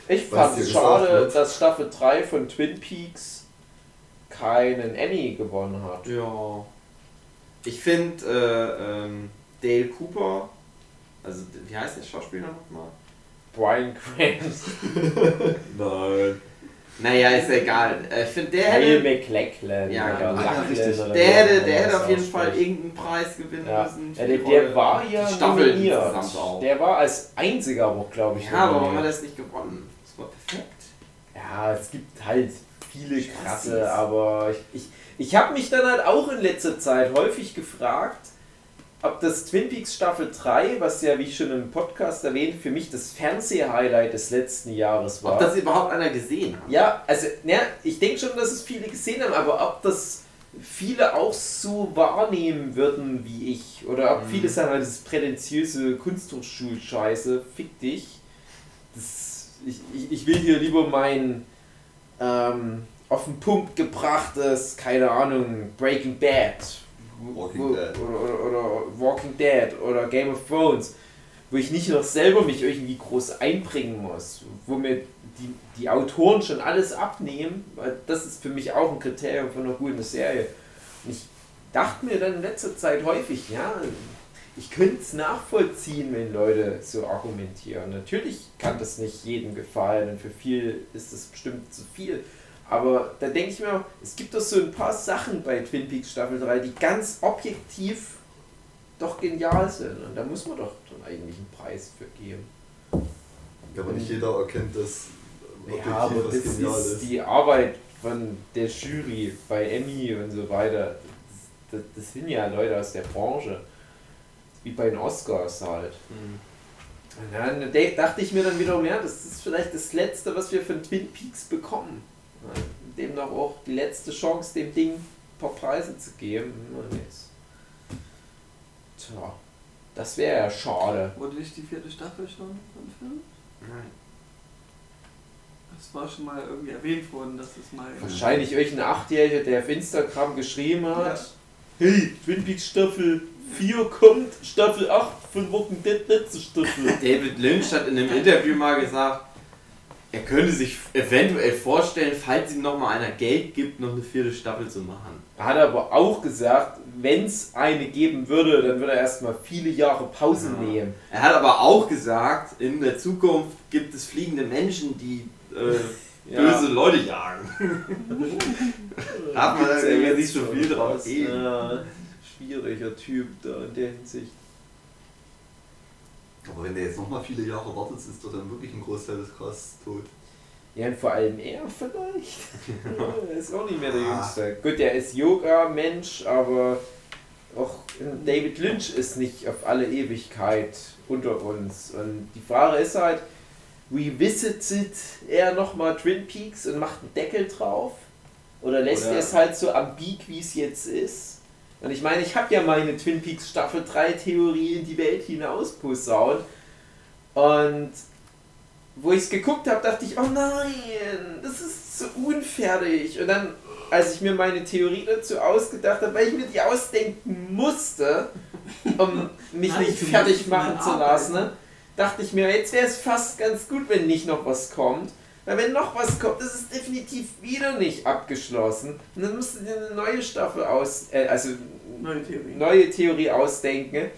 Ich fand es schade, wird. dass Staffel 3 von Twin Peaks keinen Emmy gewonnen hat. Ja. Ich finde äh, ähm, Dale Cooper, also wie heißt der Schauspieler nochmal? Brian Grant, Nein. Naja, ist egal. Äh, Ich finde, der hätte, McLachlan Ja, oder. Ah, ja, Lachlan richtig. oder der hätte, der hätte auf jeden Fall irgendeinen Preis gewinnen Ja, müssen. ja der, der war ja Staffel nominiert. insgesamt auch. Der war als einziger auch, glaube ich, ja, aber warum hat er es nicht gewonnen? Das war perfekt. Ja, es gibt halt viele krasse, aber ich, ich, ich habe mich dann halt auch in letzter Zeit häufig gefragt, ob das Twin Peaks Staffel 3, was ja, wie ich schon im Podcast erwähnt, für mich das Fernseh-Highlight des letzten Jahres war. Ob das überhaupt einer gesehen hat? Ja, also, ja, ich denke schon, dass es viele gesehen haben, aber ob das viele auch so wahrnehmen würden wie ich, oder ob Mhm. viele sagen, das ist prätentiöse Kunsthochschulscheiße, fick dich. Das, ich, ich, ich will hier lieber mein ähm, auf den Punkt gebrachtes, keine Ahnung, Breaking Bad. Walking wo, Dead. Oder, oder, oder Walking Dead oder Game of Thrones, wo ich nicht noch selber mich irgendwie groß einbringen muss, wo mir die, die Autoren schon alles abnehmen, weil das ist für mich auch ein Kriterium von einer guten Serie. Und ich dachte mir dann in letzter Zeit häufig, ja, ich könnte es nachvollziehen, wenn Leute so argumentieren. Natürlich kann das nicht jedem gefallen und für viel ist das bestimmt zu viel. Aber da denke ich mir, auch, es gibt doch so ein paar Sachen bei Twin Peaks Staffel 3, die ganz objektiv doch genial sind. Und da muss man doch dann eigentlich einen Preis für geben. Ja, aber nicht jeder erkennt das objektiv, Ja, aber das genial ist ist. die Arbeit von der Jury bei Emmy und so weiter. Das, das, das sind ja Leute aus der Branche. Wie bei den Oscars halt. Mhm. Und dann dachte ich mir dann wiederum, ja, das ist vielleicht das Letzte, was wir von Twin Peaks bekommen. Demnach auch die letzte Chance, dem Ding ein paar Preise zu geben. Und jetzt. Tja, das wäre ja schade. Wurde nicht die vierte Staffel schon von Film? Nein. Das war schon mal irgendwie erwähnt worden, dass es mal. Wahrscheinlich irgendein Achtjähriger, der auf Instagram geschrieben hat. Ja. Hey, Twin Peaks Staffel 4 kommt, Staffel 8 von Walking Dead letzte Staffel. David Lynch hat in einem Interview mal gesagt, er könnte sich eventuell vorstellen, falls ihm noch mal einer Geld gibt, noch eine vierte Staffel zu machen. Er hat aber auch gesagt, wenn es eine geben würde, dann würde er erstmal viele Jahre Pause Ja. nehmen. Er hat aber auch gesagt, in der Zukunft gibt es fliegende Menschen, die äh, Ja. böse Leute jagen. Hat man da ja nicht jetzt so schon viel was. geben. Ja, schwieriger Typ da in der Hinsicht. Aber wenn der jetzt nochmal viele Jahre wartet, ist doch dann wirklich ein Großteil des Casts tot. Ja, und vor allem er vielleicht. er ist auch nicht mehr der Ah. Jüngste. Gut, der ist Yoga-Mensch, aber auch David Lynch ist nicht auf alle Ewigkeit unter uns. Und die Frage ist halt, revisitet er nochmal Twin Peaks und macht einen Deckel drauf? Oder lässt er es halt so ambig, wie es jetzt ist? Und ich meine, ich habe ja meine Twin Peaks Staffel 3 Theorie in die Welt hinaus posaunt. Und wo ich es geguckt habe, dachte ich, oh nein, das ist so unfertig. Und dann, als ich mir meine Theorie dazu ausgedacht habe, weil ich mir die ausdenken musste, um mich Nein, nicht fertig machen zu lassen, ne, dachte ich mir, jetzt wäre es fast ganz gut, wenn nicht noch was kommt. Weil wenn noch was kommt, ist es definitiv wieder nicht abgeschlossen. Und dann musst du dir eine neue Staffel aus, äh, also Neue Theorie. neue Theorie ausdenken.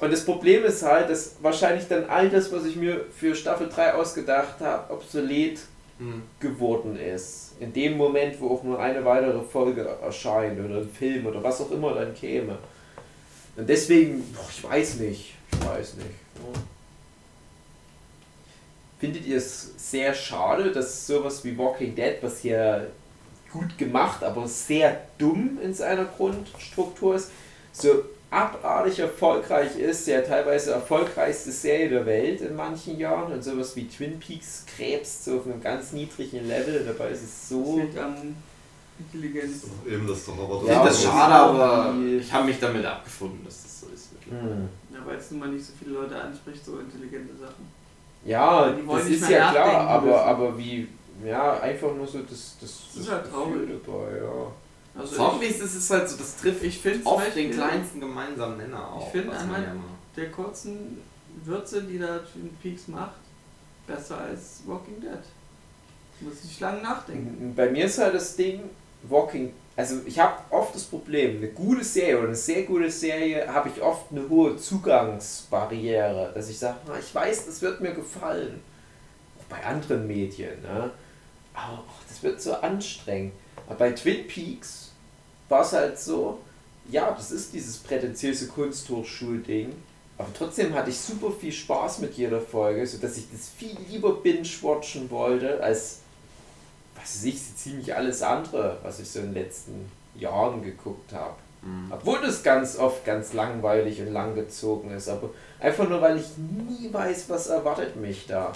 Und das Problem ist halt, dass wahrscheinlich dann all das, was ich mir für Staffel 3 ausgedacht habe, obsolet Hm. geworden ist. In dem Moment, wo auch nur eine weitere Folge erscheint oder ein Film oder was auch immer dann käme. Und deswegen, boah, ich weiß nicht. Ich weiß nicht. Findet ihr es sehr schade, dass sowas wie Walking Dead, was hier gut gemacht, aber sehr dumm in seiner Grundstruktur ist, so abartig erfolgreich ist, ja teilweise erfolgreichste Serie der Welt in manchen Jahren und sowas wie Twin Peaks krebst so auf einem ganz niedrigen Level, dabei ist es so Intelligenz. Eben das doch aber Ich Ja, finde das aber schade, ist aber ich habe mich damit abgefunden, dass das so ist. Hm. Ja, weil es nun mal nicht so viele Leute anspricht, so intelligente Sachen. Ja, Die wollen das nicht ist mehr ja klar, aber, müssen. aber wie, ja, einfach nur so das, das, Das ist halt traurig. Dabei, ja. Also Zombies ist es halt so, das trifft ich, finde oft Beispiel den kleinsten gemeinsamen Nenner auch. Ich finde einmal- ja mal- der kurzen Würze, die da Twin Peaks macht, besser als Walking Dead. Muss ich lange nachdenken. Bei mir ist halt das Ding, Walking, also ich habe oft das Problem, eine gute Serie oder eine sehr gute Serie habe ich oft eine hohe Zugangsbarriere, dass ich sage, "Ah, ich weiß, das wird mir gefallen. Auch bei anderen Medien, ne? aber ach, das wird so anstrengend. Aber bei Twin Peaks war es halt so, ja, das ist dieses prätentiöse Kunsthochschulding, aber trotzdem hatte ich super viel Spaß mit jeder Folge, sodass ich das viel lieber binge-watchen wollte, als was weiß ich, so ziemlich alles andere, was ich so in den letzten Jahren geguckt habe. Obwohl das ganz oft ganz langweilig und langgezogen ist, aber einfach nur, weil ich nie weiß, was erwartet mich da.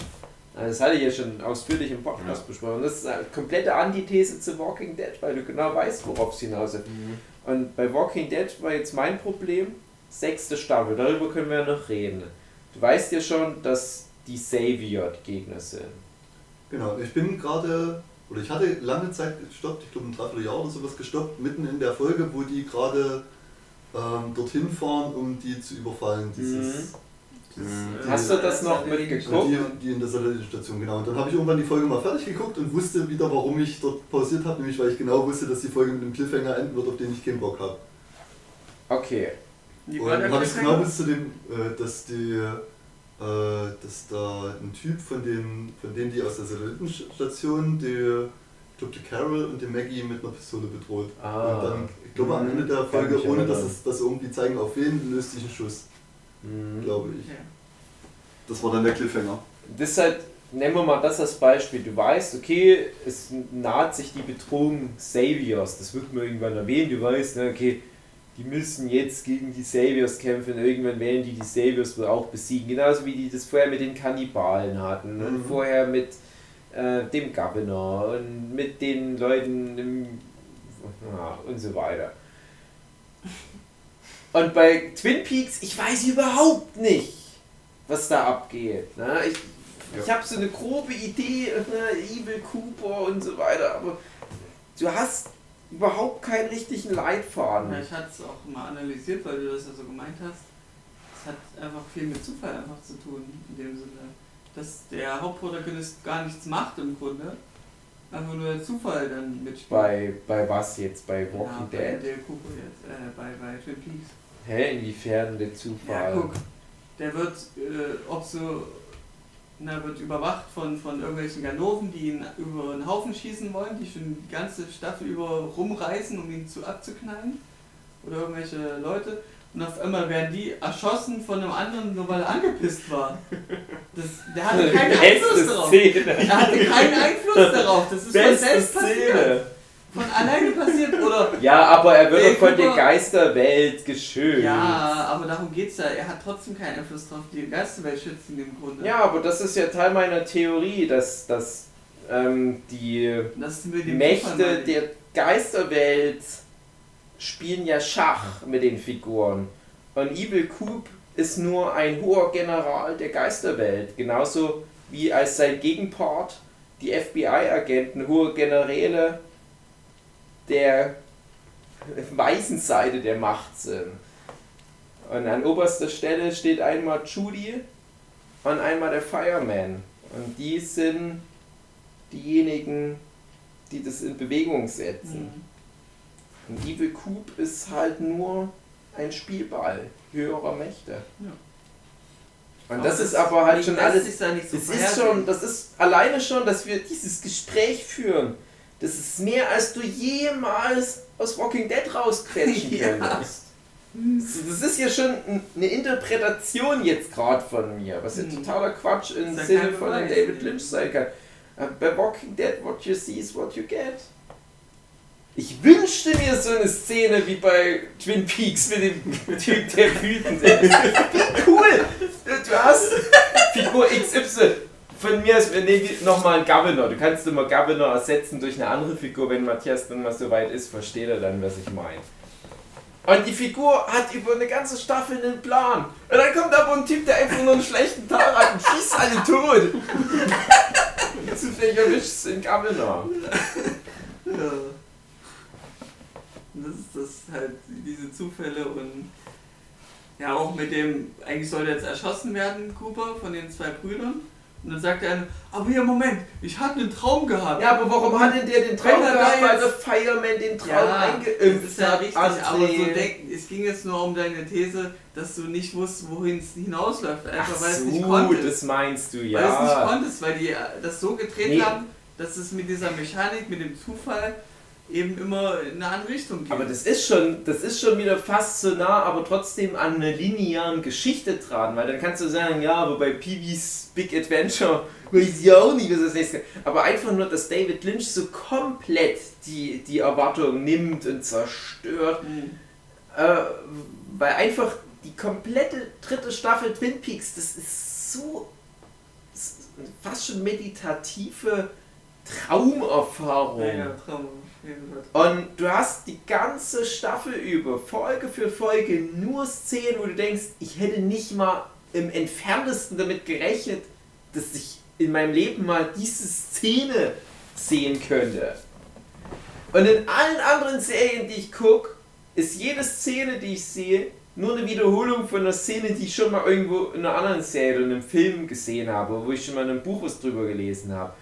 Also Das hatte ich ja schon ausführlich im Podcast besprochen. Das ist eine komplette Antithese zu Walking Dead, weil du genau weißt, worauf es hinaus ist. Und bei Walking Dead war jetzt mein Problem, sechste Staffel, darüber können wir ja noch reden. Du weißt ja schon, dass die Savior die Gegner sind. Genau, ich bin gerade, oder ich hatte lange Zeit gestoppt, ich glaube ein Dreivierteljahr oder sowas gestoppt, mitten in der Folge, wo die gerade ähm, dorthin fahren, um die zu überfallen. Dieses, dieses, Mhm. Hast du das noch mitgeguckt? die, die in der Station, genau. Und dann habe ich irgendwann die Folge mal fertig geguckt und wusste wieder, warum ich dort pausiert habe, nämlich weil ich genau wusste, dass die Folge mit einem Cliffhanger enden wird, auf den ich keinen Bock habe. Okay. Wie Und dann habe ich Cliffhanger? genau bis zu dem, äh, dass die, äh, dass da ein Typ von den, von denen die aus der Satellitenstation, die, ich glaube die Carol und die Maggie mit einer Pistole bedroht. Ah. Und dann, ich glaube am Mhm. Ende der Kann Folge, ohne dass es das irgendwie zeigen, auf wen löst sich ein Schuss, Mhm. glaube ich. Ja. Das war dann der Cliffhanger. Das ist halt, nehmen wir mal das als Beispiel. Du weißt, okay, es naht sich die Bedrohung Saviors. Das wird mir irgendwann erwähnt. Du weißt, ne, okay, die müssen jetzt gegen die Saviors kämpfen. Irgendwann werden die die Saviors wohl auch besiegen. Genauso wie die das vorher mit den Kannibalen hatten. Und Mhm. vorher mit äh, dem Governor und mit den Leuten im, ja, und so weiter. Und bei Twin Peaks, ich weiß überhaupt nicht, was da abgeht. Ne? Ich, ich habe so eine grobe Idee, ne? Evil Cooper und so weiter, aber du hast überhaupt keinen richtigen Leitfaden. Ja, ich hatte es auch mal analysiert, weil du das ja so gemeint hast. Es hat einfach viel mit Zufall einfach zu tun, in dem Sinne. Dass der Hauptprotagonist gar nichts macht im Grunde. Einfach nur der Zufall dann mitspielt. Bei, bei was jetzt? Bei ja, Walking bei Dead? Dale Cooper jetzt, äh, bei, bei Twin Peaks. Hä, inwiefern der Ja, Zufall? guck, der wird, äh, ob so, na, wird überwacht von, von irgendwelchen Ganoven, die ihn über einen Haufen schießen wollen, die schon die ganze Staffel über rumreißen, um ihn zu abzuknallen. Oder irgendwelche Leute. Und auf einmal werden die erschossen von einem anderen, nur weil er angepisst war. Das, der hatte keinen Einfluss Beste darauf. Szene. Er hatte keinen Einfluss darauf. Das ist von Beste selbst passiert. Szene. Von alleine passiert. Oder Ja, aber er wird doch von der Geisterwelt geschützt. Ja, aber darum geht's ja. Er hat trotzdem keinen Einfluss drauf. Die Geisterwelt schützt ihn im Grunde. Ja, aber das ist ja Teil meiner Theorie, dass, dass ähm, die Das Mächte der Geisterwelt spielen ja Schach mit den Figuren. Und Evil Coop ist nur ein hoher General der Geisterwelt. Genauso wie als sein Gegenpart die FBI-Agenten hohe Generäle der weißen Seite der Macht sind. Und an oberster Stelle steht einmal Judy und einmal der Fireman. Und die sind diejenigen, die das in Bewegung setzen. Mhm. Und Evil Coop ist halt nur ein Spielball höherer Mächte. Ja. Und das, ist aber halt schon alles. sich da nicht so Das ist schon, das ist alleine schon, dass wir dieses Gespräch führen. Das ist mehr, als du jemals aus Walking Dead rausquetschen Ja. könntest. Das ist ja schon eine Interpretation jetzt gerade von mir, was ja Mhm. totaler Quatsch im Sinne von Beweis. David Lynch sein kann. Aber Bei Walking Dead, what you see is what you get. Ich wünschte mir so eine Szene wie bei Twin Peaks mit dem Typ, der wütend ist. Wie cool! Du hast Figur XY. Von mir ist, nochmal einen Governor. Du kannst immer Governor ersetzen durch eine andere Figur, wenn Matthias dann mal so weit ist, versteht er dann, was ich meine. Und die Figur hat über eine ganze Staffel einen Plan. Und dann kommt aber ein Typ, der einfach nur einen schlechten Tag hat und schießt alle tot. Zufällig erwischt es den Governor. Ja. Das ist das halt, diese Zufälle und ja auch mit dem, eigentlich soll er jetzt erschossen werden, Cooper, von den zwei Brüdern. Und dann sagt der eine, aber ja, Moment, ich hatte einen Traum gehabt. Ja, aber warum hat denn der den Traum er gehabt, weil der Fireman den Traum Ja, eingeimpft ist ja richtig, André? aber so denk, es ging jetzt nur um deine These, dass du nicht wusstest, wohin es hinausläuft, einfach Ach weil es so, nicht konntest. das meinst du, Weil es nicht ja. konntest, weil die äh, das so gedreht Nee. haben, dass es mit dieser Mechanik, mit dem Zufall eben immer in eine andere Richtung geht. Aber das ist schon, das ist schon wieder fast so nah, aber trotzdem an einer linearen Geschichte dran, weil dann kannst du sagen, ja, aber bei Peewee's Big Adventure weiß ich ja auch nicht, was das nächste. Aber einfach nur, dass David Lynch so komplett die, die Erwartung nimmt und zerstört, Hm. äh, weil einfach die komplette dritte Staffel Twin Peaks, das ist so fast schon meditative Traumerfahrung. Ja, ja, Traum. Und du hast die ganze Staffel über, Folge für Folge, nur Szenen, wo du denkst, ich hätte nicht mal im entferntesten damit gerechnet, dass ich in meinem Leben mal diese Szene sehen könnte. Und in allen anderen Serien, die ich gucke, ist jede Szene, die ich sehe, nur eine Wiederholung von einer Szene, die ich schon mal irgendwo in einer anderen Serie oder in einem Film gesehen habe, wo ich schon mal in einem Buch was drüber gelesen habe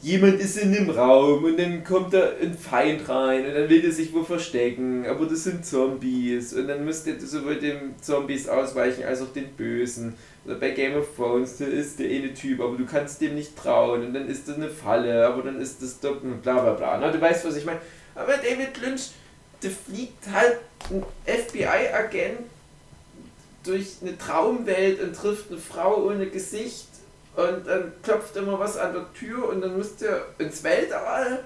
jemand ist in dem Raum und dann kommt da ein Feind rein und dann will er sich wo verstecken, aber das sind Zombies und dann müsst ihr sowohl dem Zombies ausweichen als auch den Bösen. Oder bei Game of Thrones, da ist der eine Typ, aber du kannst dem nicht trauen und dann ist das eine Falle, aber dann ist das doch bla bla bla. Na, du weißt, was ich meine. Aber David Lynch, der fliegt halt ein FBI-Agent durch eine Traumwelt und trifft eine Frau ohne Gesicht und dann klopft immer was an der Tür und dann müsst ihr ins Weltall.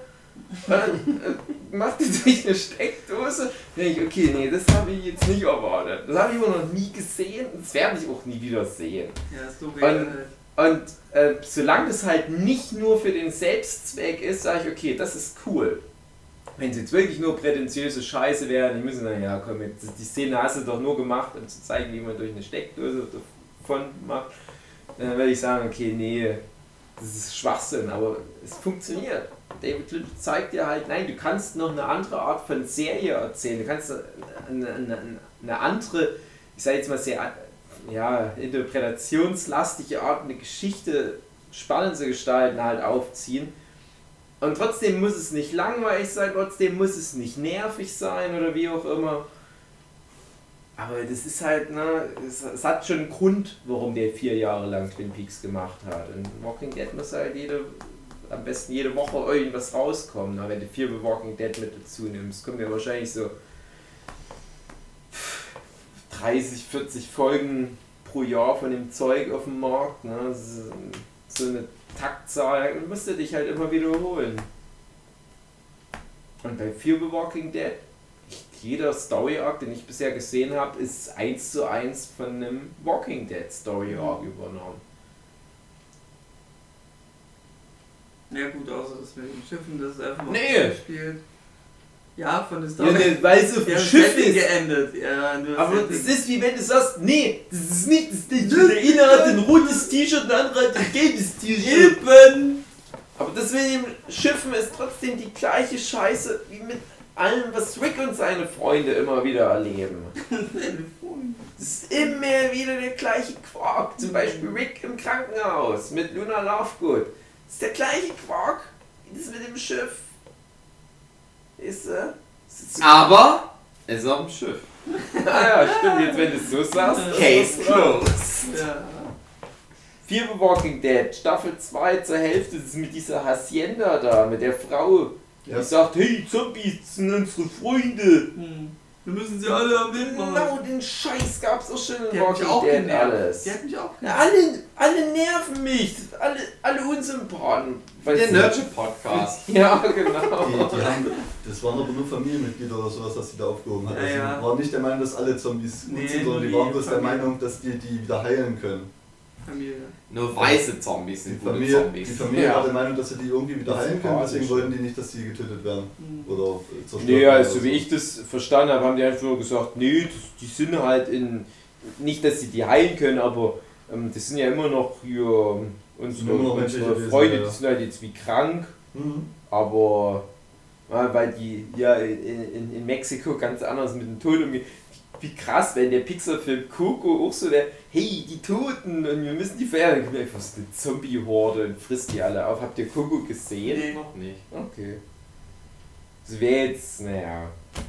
Dann äh, macht ihr sich eine Steckdose. Ich, okay, nee, das habe ich jetzt nicht erwartet. Das habe ich aber noch nie gesehen und das werde ich auch nie wieder sehen. Ja, so wäre halt. Und äh, solange das halt nicht nur für den Selbstzweck ist, sage ich, okay, das ist cool. Wenn es jetzt wirklich nur prätentiöse Scheiße wären, die müssen dann, ja komm, jetzt, die Szene hast du doch nur gemacht, um zu zeigen, wie man durch eine Steckdose davon macht. Dann würde ich sagen, okay, nee, das ist Schwachsinn, aber es funktioniert. David Lynch zeigt dir halt, nein, du kannst noch eine andere Art von Serie erzählen. Du kannst eine, eine, eine andere, ich sage jetzt mal sehr ja, interpretationslastige Art, eine Geschichte spannend zu gestalten, halt aufziehen. Und trotzdem muss es nicht langweilig sein, trotzdem muss es nicht nervig sein oder wie auch immer. Aber das ist halt, ne, es, es hat schon einen Grund, warum der vier Jahre lang Twin Peaks gemacht hat. Und Walking Dead muss halt jede, am besten jede Woche irgendwas rauskommen. Na, wenn du vier Walking Dead mit dazu nimmst, kommen ja wahrscheinlich so 30, 40 Folgen pro Jahr von dem Zeug auf dem Markt. Ne? So eine Taktzahl, musst du dich halt immer wiederholen. Und bei Fear the Walking Dead, jeder Story Arc, den ich bisher gesehen habe, ist eins zu eins von einem Walking Dead Story Arc übernommen. Ja gut, außer das mit den Schiffen, das ist einfach mal Nee. gespielt. Ja, von der Ja, Story. ne, weil es auf Ja, dem Schiff ist. geendet. Ja, Aber das Setting. ist wie wenn du sagst, nee, das ist nicht, das ist, der eine hat ein rotes T-Shirt, der andere hat ein gelbes T-Shirt. Eben! Aber das mit dem Schiffen ist trotzdem die gleiche Scheiße wie mit allem, was Rick und seine Freunde immer wieder erleben. Das ist immer wieder der gleiche Quark. Zum Beispiel Rick im Krankenhaus mit Luna Lovegood. Das ist der gleiche Quark wie das mit dem Schiff. Ist, ist so Aber er ist auf dem Schiff. Ah ja, stimmt, jetzt wenn du es so sagst. Case closed. Ja. Fear the Walking Dead, Staffel 2 zur Hälfte, das ist mit dieser Hacienda da, mit der Frau, die Ja. sagt, hey, Zombies das sind unsere Freunde. Hm. Wir müssen sie alle am mitmachen. Genau, den Scheiß gab's auch schon in Die hat mich Walking auch Dead alles. Die hat mich auch genervt. alle, alle nerven mich, alle, alle Unsympathen. Der Nerdship-Podcast. Ja, Die, genau. die haben, das waren aber nur Familienmitglieder oder sowas, was die da aufgehoben hat. Ja, Also ja. die waren nicht der Meinung, dass alle Zombies gut Nee, sind, sondern die die waren bloß der. Meinung, dass die die wieder heilen können. Familie. Nur weiße Zombies Die sind gute Familie, die Zombies. Familie Ja. war der Meinung, dass sie die irgendwie wieder heilen können, deswegen wollten die nicht, dass die getötet werden. Hm. Oder äh, zerstört Nee, werden. also oder wie so. ich das verstanden habe, haben die einfach nur gesagt, nee, das, die sind halt in, nicht, dass sie die heilen können, aber ähm, das sind ja immer noch hier ähm, unsere, immer noch unsere Freunde, ja, ja. die sind halt jetzt wie krank, Mhm. aber ja, weil die ja in, in, in Mexiko ganz anders mit dem Tod umgehen. wie krass, wenn der Pixar-Film Coco auch so der, hey, die Toten und wir müssen die einfach so eine Zombie-Horde und frisst die alle auf. Habt ihr Coco gesehen? Nee. Noch nicht. Okay. Das wäre jetzt, naja,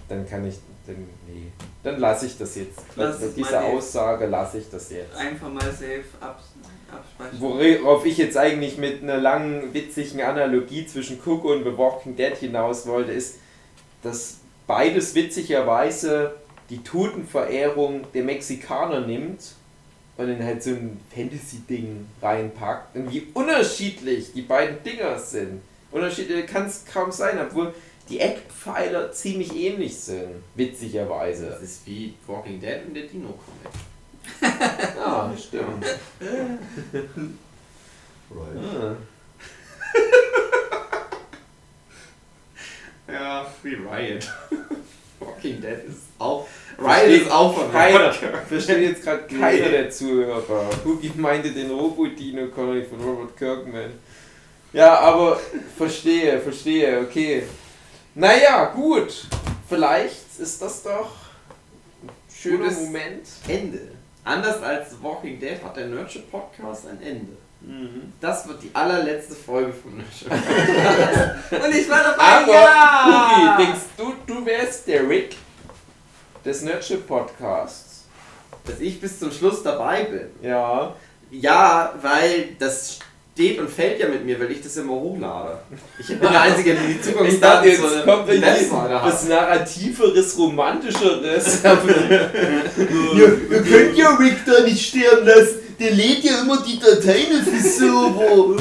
dann kann ich, dann, nee, dann lasse ich das jetzt. Lass Mit es dieser. Aussage lasse ich das jetzt. Einfach mal safe ab, abspeichern. Worauf ich jetzt eigentlich mit einer langen, witzigen Analogie zwischen Coco und The Walking Dead hinaus wollte, ist, dass beides witzigerweise die Totenverehrung der Mexikaner nimmt und in halt so ein Fantasy-Ding reinpackt. Und wie unterschiedlich die beiden Dinger sind. Unterschiedlich kann es kaum sein, obwohl die Eckpfeiler ziemlich ähnlich sind, witzigerweise. Das ist wie Walking Dead und der Dino-Comic. Ja, stimmt. Right. Ah. Ja, wie Riot. Walking Dead ist auch. Riot ist auch von keiner. Versteht jetzt gerade keiner der Zuhörer. Hugi meinte den Robodino Connery von Robert Kirkman. Ja, aber verstehe, verstehe, okay. Naja, gut. Vielleicht ist das doch ein schöner Gutes Moment. Ende. Anders als Walking Dead hat der Nurture Podcast ein Ende. Mhm. Das wird die allerletzte Folge von Nurture. Und ich war dabei, Aber, ja! Hugi, denkst du, du wärst der Rick des Nurture Podcasts? Dass ich bis zum Schluss dabei bin. Ja. Ja, weil das steht und fällt ja mit mir, weil ich das immer hochlade. Ich bin der Einzige, der die Ich dachte, Zugangsdaten jetzt zur kommt hat. was Narrativeres, Romantischeres. Ihr, ihr könnt ja Rick da nicht sterben lassen. Der lädt ja immer die Dateien auf den Server.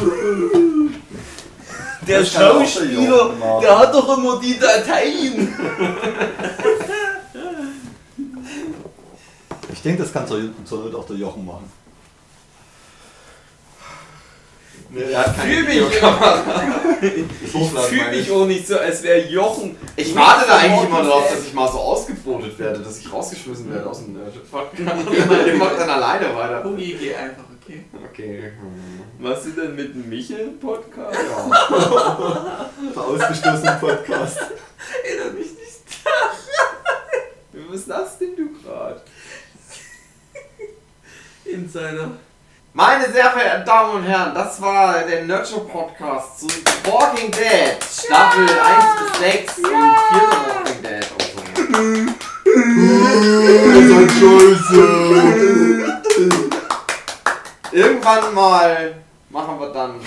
Der Schauspieler, der hat doch immer die Dateien. Ich denke, das kann zur, zur Not auch der Jochen machen. Er hat keine Fühl mich, Videokamera. ich fühle mich auch nicht so, als wäre Jochen. Ich warte da eigentlich immer drauf, dass ich mal so ausgebotet werde, dass ich rausgeschmissen werde aus dem Nurture Podcast. Der macht dann alleine weiter. Hugi, geh einfach, okay? Okay. hm. Machst du denn mit dem Michel einen Podcast? Der ausgestoßene Podcast. Erinnere mich nicht. Was lachst denn du gerade? Insider. Meine sehr verehrten Damen und Herren, das war der Nurture Podcast zu Walking Dead. Staffel 1 bis 6 und 4 Walking Dead. Und so. Scheiße. Irgendwann mal machen wir dann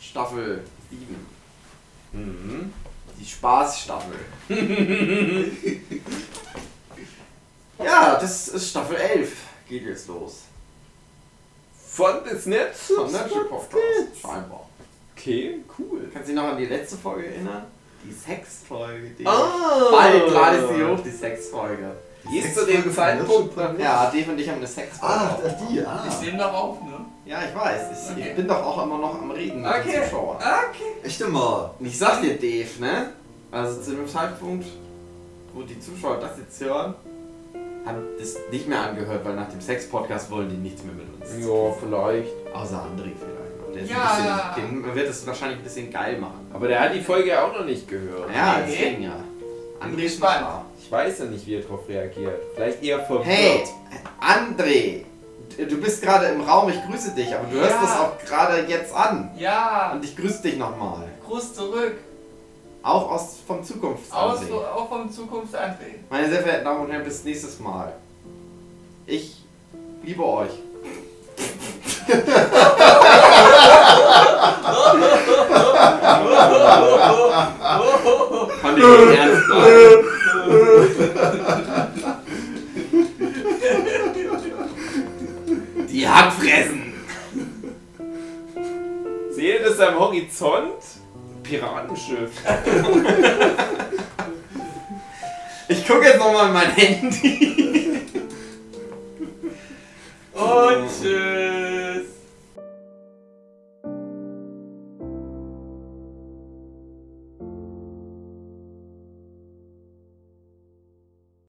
Staffel 7. Mhm. Die Spaßstaffel. ja, das ist Staffel 11. Geht jetzt los. Von des Netz? Vom Nurture Podcast. Scheinbar. Okay, cool. Kannst du dich noch an die letzte Folge erinnern? Die Sexfolge. Die Ah! Bald lade ich sie hoch, die Sexfolge. Die ist zu dem Zeitpunkt Nurture noch nicht. Ja, Dave und ich haben eine Sexfolge. Ah, die, ah. Ich nehme doch auf, ne? Ja, ich weiß. Ich, Okay. ich bin doch auch immer noch am Reden mit Okay. den Zuschauern. Okay. Echt immer. Und ich sag dir, Dave, ne? Also zu dem Zeitpunkt, wo die Zuschauer das jetzt hören, haben das nicht mehr angehört, weil nach dem Sex-Podcast wollen die nichts mehr mit uns. Ja, vielleicht. Außer André vielleicht. Der ist Ja. ein bisschen, dem wird es wahrscheinlich ein bisschen geil machen. Aber der hat die Folge auch noch nicht gehört. Ja, Nee. deswegen ja. André ist. Ich weiß ja nicht, wie er darauf reagiert. Vielleicht eher verwirrt. Hey, André, du bist gerade im Raum, ich grüße dich, aber du hörst Ja. das auch gerade jetzt an. Ja, Und ich grüße dich nochmal. Gruß zurück. Auch aus vom Zukunfts. Aus, auch vom Zukunft André. Meine sehr verehrten Damen und Herren, bis nächstes Mal. Ich liebe euch. Fand ich nicht ernst bleiben. Die Hackfressen! Seht ihr das am Horizont? Piratenschiff. Ich gucke jetzt nochmal in mein Handy. Und tschüss.